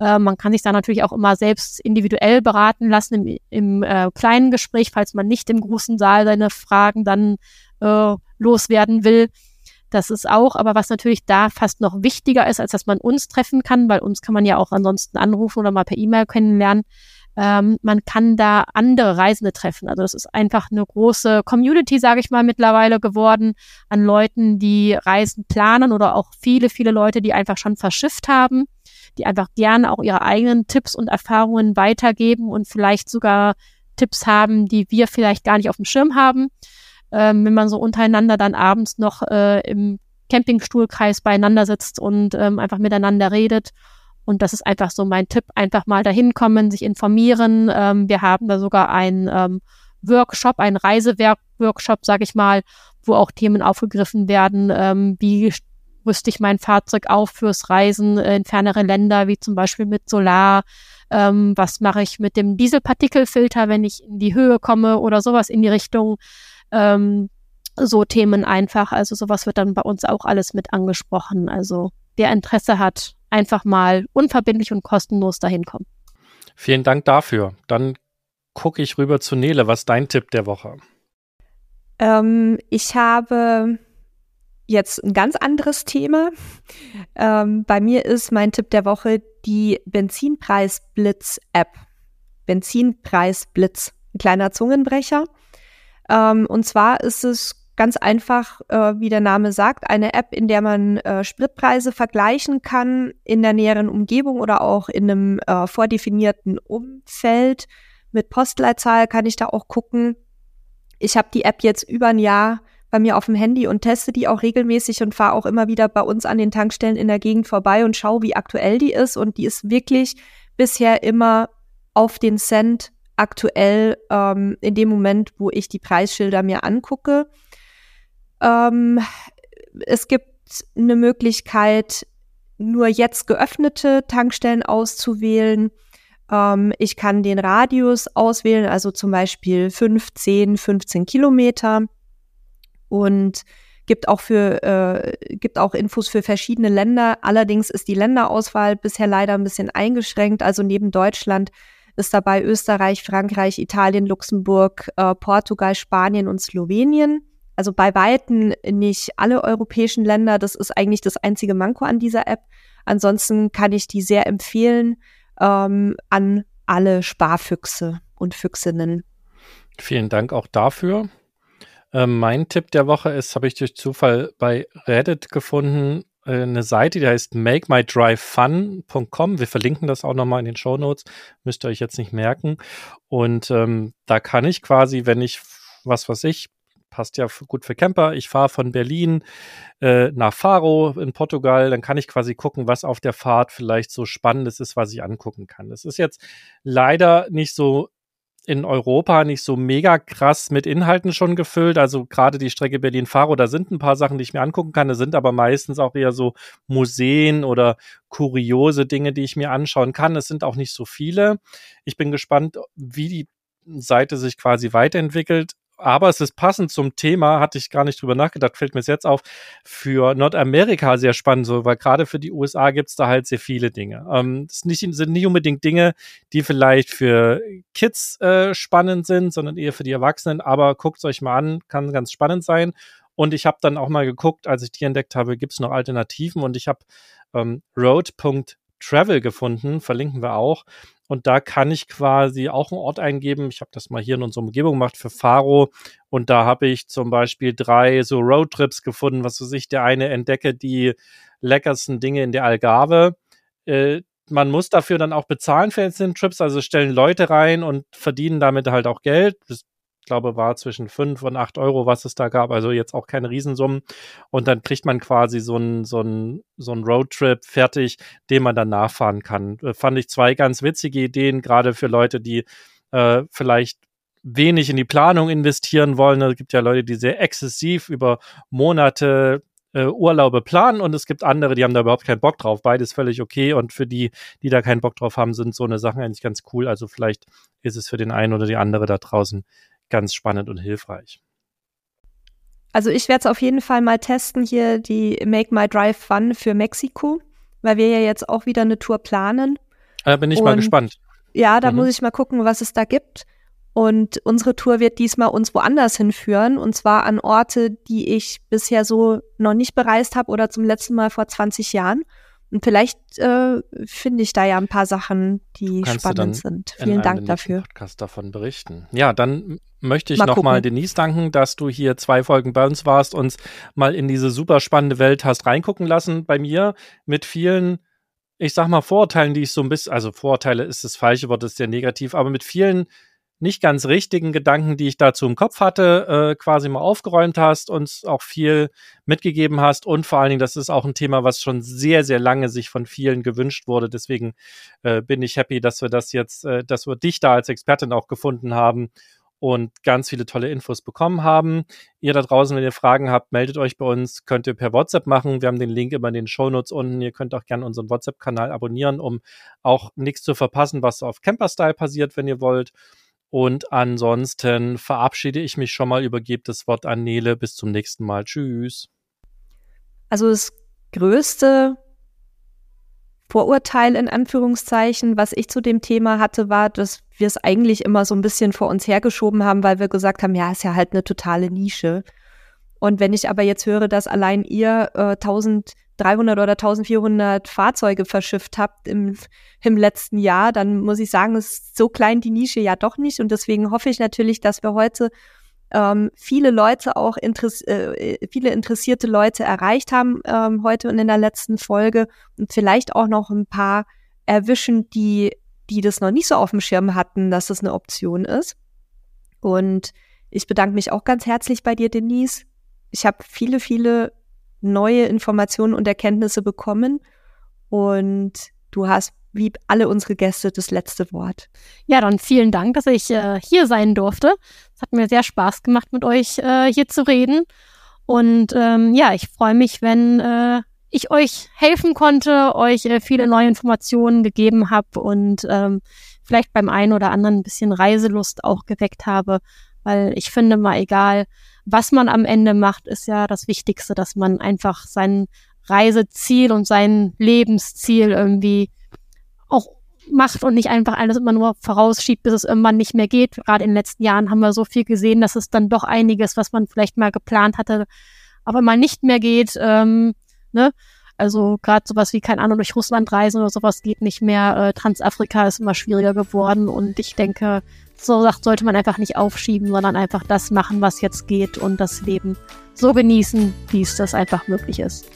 Äh, man kann sich da natürlich auch immer selbst individuell beraten lassen im, im äh, kleinen Gespräch, falls man nicht im großen Saal seine Fragen dann äh, loswerden will. Das ist auch, aber was natürlich da fast noch wichtiger ist, als dass man uns treffen kann, weil uns kann man ja auch ansonsten anrufen oder mal per E-Mail kennenlernen. Ähm, man kann da andere Reisende treffen. Also es ist einfach eine große Community, sage ich mal, mittlerweile geworden an Leuten, die Reisen planen oder auch viele, viele Leute, die einfach schon verschifft haben die einfach gerne auch ihre eigenen Tipps und Erfahrungen weitergeben und vielleicht sogar Tipps haben, die wir vielleicht gar nicht auf dem Schirm haben. Ähm, wenn man so untereinander dann abends noch äh, im Campingstuhlkreis beieinander sitzt und ähm, einfach miteinander redet. Und das ist einfach so mein Tipp, einfach mal dahin kommen, sich informieren. Ähm, wir haben da sogar einen ähm, Workshop, einen Reisewerk-Workshop, sage ich mal, wo auch Themen aufgegriffen werden, ähm, wie rüste ich mein Fahrzeug auf fürs Reisen in fernere Länder, wie zum Beispiel mit Solar. Ähm, was mache ich mit dem Dieselpartikelfilter, wenn ich in die Höhe komme oder sowas in die Richtung. Ähm, so Themen einfach. Also sowas wird dann bei uns auch alles mit angesprochen. Also wer Interesse hat, einfach mal unverbindlich und kostenlos dahin kommen. Vielen Dank dafür. Dann gucke ich rüber zu Nele. Was ist dein Tipp der Woche? Ähm, ich habe jetzt ein ganz anderes Thema. Ähm, bei mir ist mein Tipp der Woche die Benzinpreisblitz-App. Benzinpreisblitz, ein kleiner Zungenbrecher. Ähm, und zwar ist es ganz einfach, äh, wie der Name sagt, eine App, in der man äh, Spritpreise vergleichen kann in der näheren Umgebung oder auch in einem äh, vordefinierten Umfeld. Mit Postleitzahl kann ich da auch gucken. Ich habe die App jetzt über ein Jahr bei mir auf dem Handy und teste die auch regelmäßig und fahre auch immer wieder bei uns an den Tankstellen in der Gegend vorbei und schaue, wie aktuell die ist. Und die ist wirklich bisher immer auf den Cent aktuell ähm, in dem Moment, wo ich die Preisschilder mir angucke. Ähm, es gibt eine Möglichkeit, nur jetzt geöffnete Tankstellen auszuwählen. Ähm, ich kann den Radius auswählen, also zum Beispiel 15, 15 Kilometer und gibt auch für äh, gibt auch Infos für verschiedene Länder. Allerdings ist die Länderauswahl bisher leider ein bisschen eingeschränkt. Also neben Deutschland ist dabei Österreich, Frankreich, Italien, Luxemburg, äh, Portugal, Spanien und Slowenien. Also bei Weitem nicht alle europäischen Länder. Das ist eigentlich das einzige Manko an dieser App. Ansonsten kann ich die sehr empfehlen ähm, an alle Sparfüchse und Füchsinnen. Vielen Dank auch dafür. Ähm, mein Tipp der Woche ist, habe ich durch Zufall bei Reddit gefunden, äh, eine Seite, die heißt makemydrivefun.com. Wir verlinken das auch nochmal in den Show Notes. Müsst ihr euch jetzt nicht merken. Und ähm, da kann ich quasi, wenn ich, was weiß ich, passt ja gut für Camper. Ich fahre von Berlin äh, nach Faro in Portugal, dann kann ich quasi gucken, was auf der Fahrt vielleicht so spannendes ist, was ich angucken kann. Das ist jetzt leider nicht so in Europa nicht so mega krass mit Inhalten schon gefüllt. Also gerade die Strecke Berlin-Faro, da sind ein paar Sachen, die ich mir angucken kann. Das sind aber meistens auch eher so Museen oder kuriose Dinge, die ich mir anschauen kann. Es sind auch nicht so viele. Ich bin gespannt, wie die Seite sich quasi weiterentwickelt aber es ist passend zum Thema, hatte ich gar nicht drüber nachgedacht, fällt mir jetzt auf, für Nordamerika sehr spannend, so, weil gerade für die USA gibt es da halt sehr viele Dinge. Ähm, nicht, sind nicht unbedingt Dinge, die vielleicht für Kids äh, spannend sind, sondern eher für die Erwachsenen, aber guckt es euch mal an, kann ganz spannend sein. Und ich habe dann auch mal geguckt, als ich die entdeckt habe, gibt es noch Alternativen und ich habe ähm, Road.travel gefunden, verlinken wir auch. Und da kann ich quasi auch einen Ort eingeben. Ich habe das mal hier in unserer Umgebung gemacht für Faro. Und da habe ich zum Beispiel drei so Roadtrips gefunden, was weiß ich, der eine entdecke die leckersten Dinge in der Algarve. Äh, man muss dafür dann auch bezahlen für den Trips, also stellen Leute rein und verdienen damit halt auch Geld. Das glaube, war zwischen fünf und acht Euro, was es da gab, also jetzt auch keine Riesensummen. Und dann kriegt man quasi so einen so so ein Roadtrip fertig, den man dann nachfahren kann. Äh, fand ich zwei ganz witzige Ideen, gerade für Leute, die äh, vielleicht wenig in die Planung investieren wollen. Es gibt ja Leute, die sehr exzessiv über Monate äh, Urlaube planen und es gibt andere, die haben da überhaupt keinen Bock drauf. Beides völlig okay und für die, die da keinen Bock drauf haben, sind so eine Sachen eigentlich ganz cool. Also vielleicht ist es für den einen oder die andere da draußen ganz spannend und hilfreich. Also ich werde es auf jeden Fall mal testen hier, die Make My Drive Fun für Mexiko, weil wir ja jetzt auch wieder eine Tour planen. Da bin ich und mal gespannt. Ja, da mhm. muss ich mal gucken, was es da gibt. Und unsere Tour wird diesmal uns woanders hinführen, und zwar an Orte, die ich bisher so noch nicht bereist habe oder zum letzten Mal vor 20 Jahren. Und vielleicht äh, finde ich da ja ein paar Sachen, die spannend sind. Vielen Dank dafür. Podcast davon berichten. Ja, dann möchte ich nochmal Denise danken, dass du hier zwei Folgen bei uns warst, uns mal in diese super spannende Welt hast reingucken lassen. Bei mir mit vielen, ich sag mal, Vorurteilen, die ich so ein bisschen, also Vorurteile ist das falsche Wort, ist sehr negativ, aber mit vielen nicht ganz richtigen Gedanken, die ich dazu im Kopf hatte, äh, quasi mal aufgeräumt hast, uns auch viel mitgegeben hast und vor allen Dingen, das ist auch ein Thema, was schon sehr, sehr lange sich von vielen gewünscht wurde. Deswegen äh, bin ich happy, dass wir das jetzt, äh, dass wir dich da als Expertin auch gefunden haben und ganz viele tolle Infos bekommen haben. Ihr da draußen, wenn ihr Fragen habt, meldet euch bei uns, könnt ihr per WhatsApp machen. Wir haben den Link immer in den Shownotes unten. Ihr könnt auch gerne unseren WhatsApp-Kanal abonnieren, um auch nichts zu verpassen, was auf Camper-Style passiert, wenn ihr wollt. Und ansonsten verabschiede ich mich schon mal, übergebe das Wort an Nele. Bis zum nächsten Mal. Tschüss. Also das größte Vorurteil in Anführungszeichen, was ich zu dem Thema hatte, war, dass wir es eigentlich immer so ein bisschen vor uns hergeschoben haben, weil wir gesagt haben, ja, ist ja halt eine totale Nische. Und wenn ich aber jetzt höre, dass allein ihr äh, 1300 oder 1400 Fahrzeuge verschifft habt im, im letzten Jahr, dann muss ich sagen, ist so klein die Nische ja doch nicht. Und deswegen hoffe ich natürlich, dass wir heute ähm, viele Leute auch interess äh, viele interessierte Leute erreicht haben ähm, heute und in der letzten Folge und vielleicht auch noch ein paar erwischen, die die das noch nicht so auf dem Schirm hatten, dass das eine Option ist. Und ich bedanke mich auch ganz herzlich bei dir, Denise ich habe viele, viele neue Informationen und Erkenntnisse bekommen und du hast wie alle unsere Gäste das letzte Wort. Ja, dann vielen Dank, dass ich äh, hier sein durfte. Es hat mir sehr Spaß gemacht, mit euch äh, hier zu reden. Und ähm, ja, ich freue mich, wenn äh, ich euch helfen konnte, euch äh, viele neue Informationen gegeben habe und ähm, vielleicht beim einen oder anderen ein bisschen Reiselust auch geweckt habe, weil ich finde mal egal, was man am Ende macht, ist ja das Wichtigste, dass man einfach sein Reiseziel und sein Lebensziel irgendwie auch macht und nicht einfach alles immer nur vorausschiebt, bis es irgendwann nicht mehr geht. Gerade in den letzten Jahren haben wir so viel gesehen, dass es dann doch einiges, was man vielleicht mal geplant hatte, aber mal nicht mehr geht. Ähm, ne? Also gerade sowas wie, keine Ahnung, durch Russland reisen oder sowas geht nicht mehr. Äh, Transafrika ist immer schwieriger geworden und ich denke, so sagt, sollte man einfach nicht aufschieben, sondern einfach das machen, was jetzt geht und das Leben so genießen, wie es das einfach möglich ist.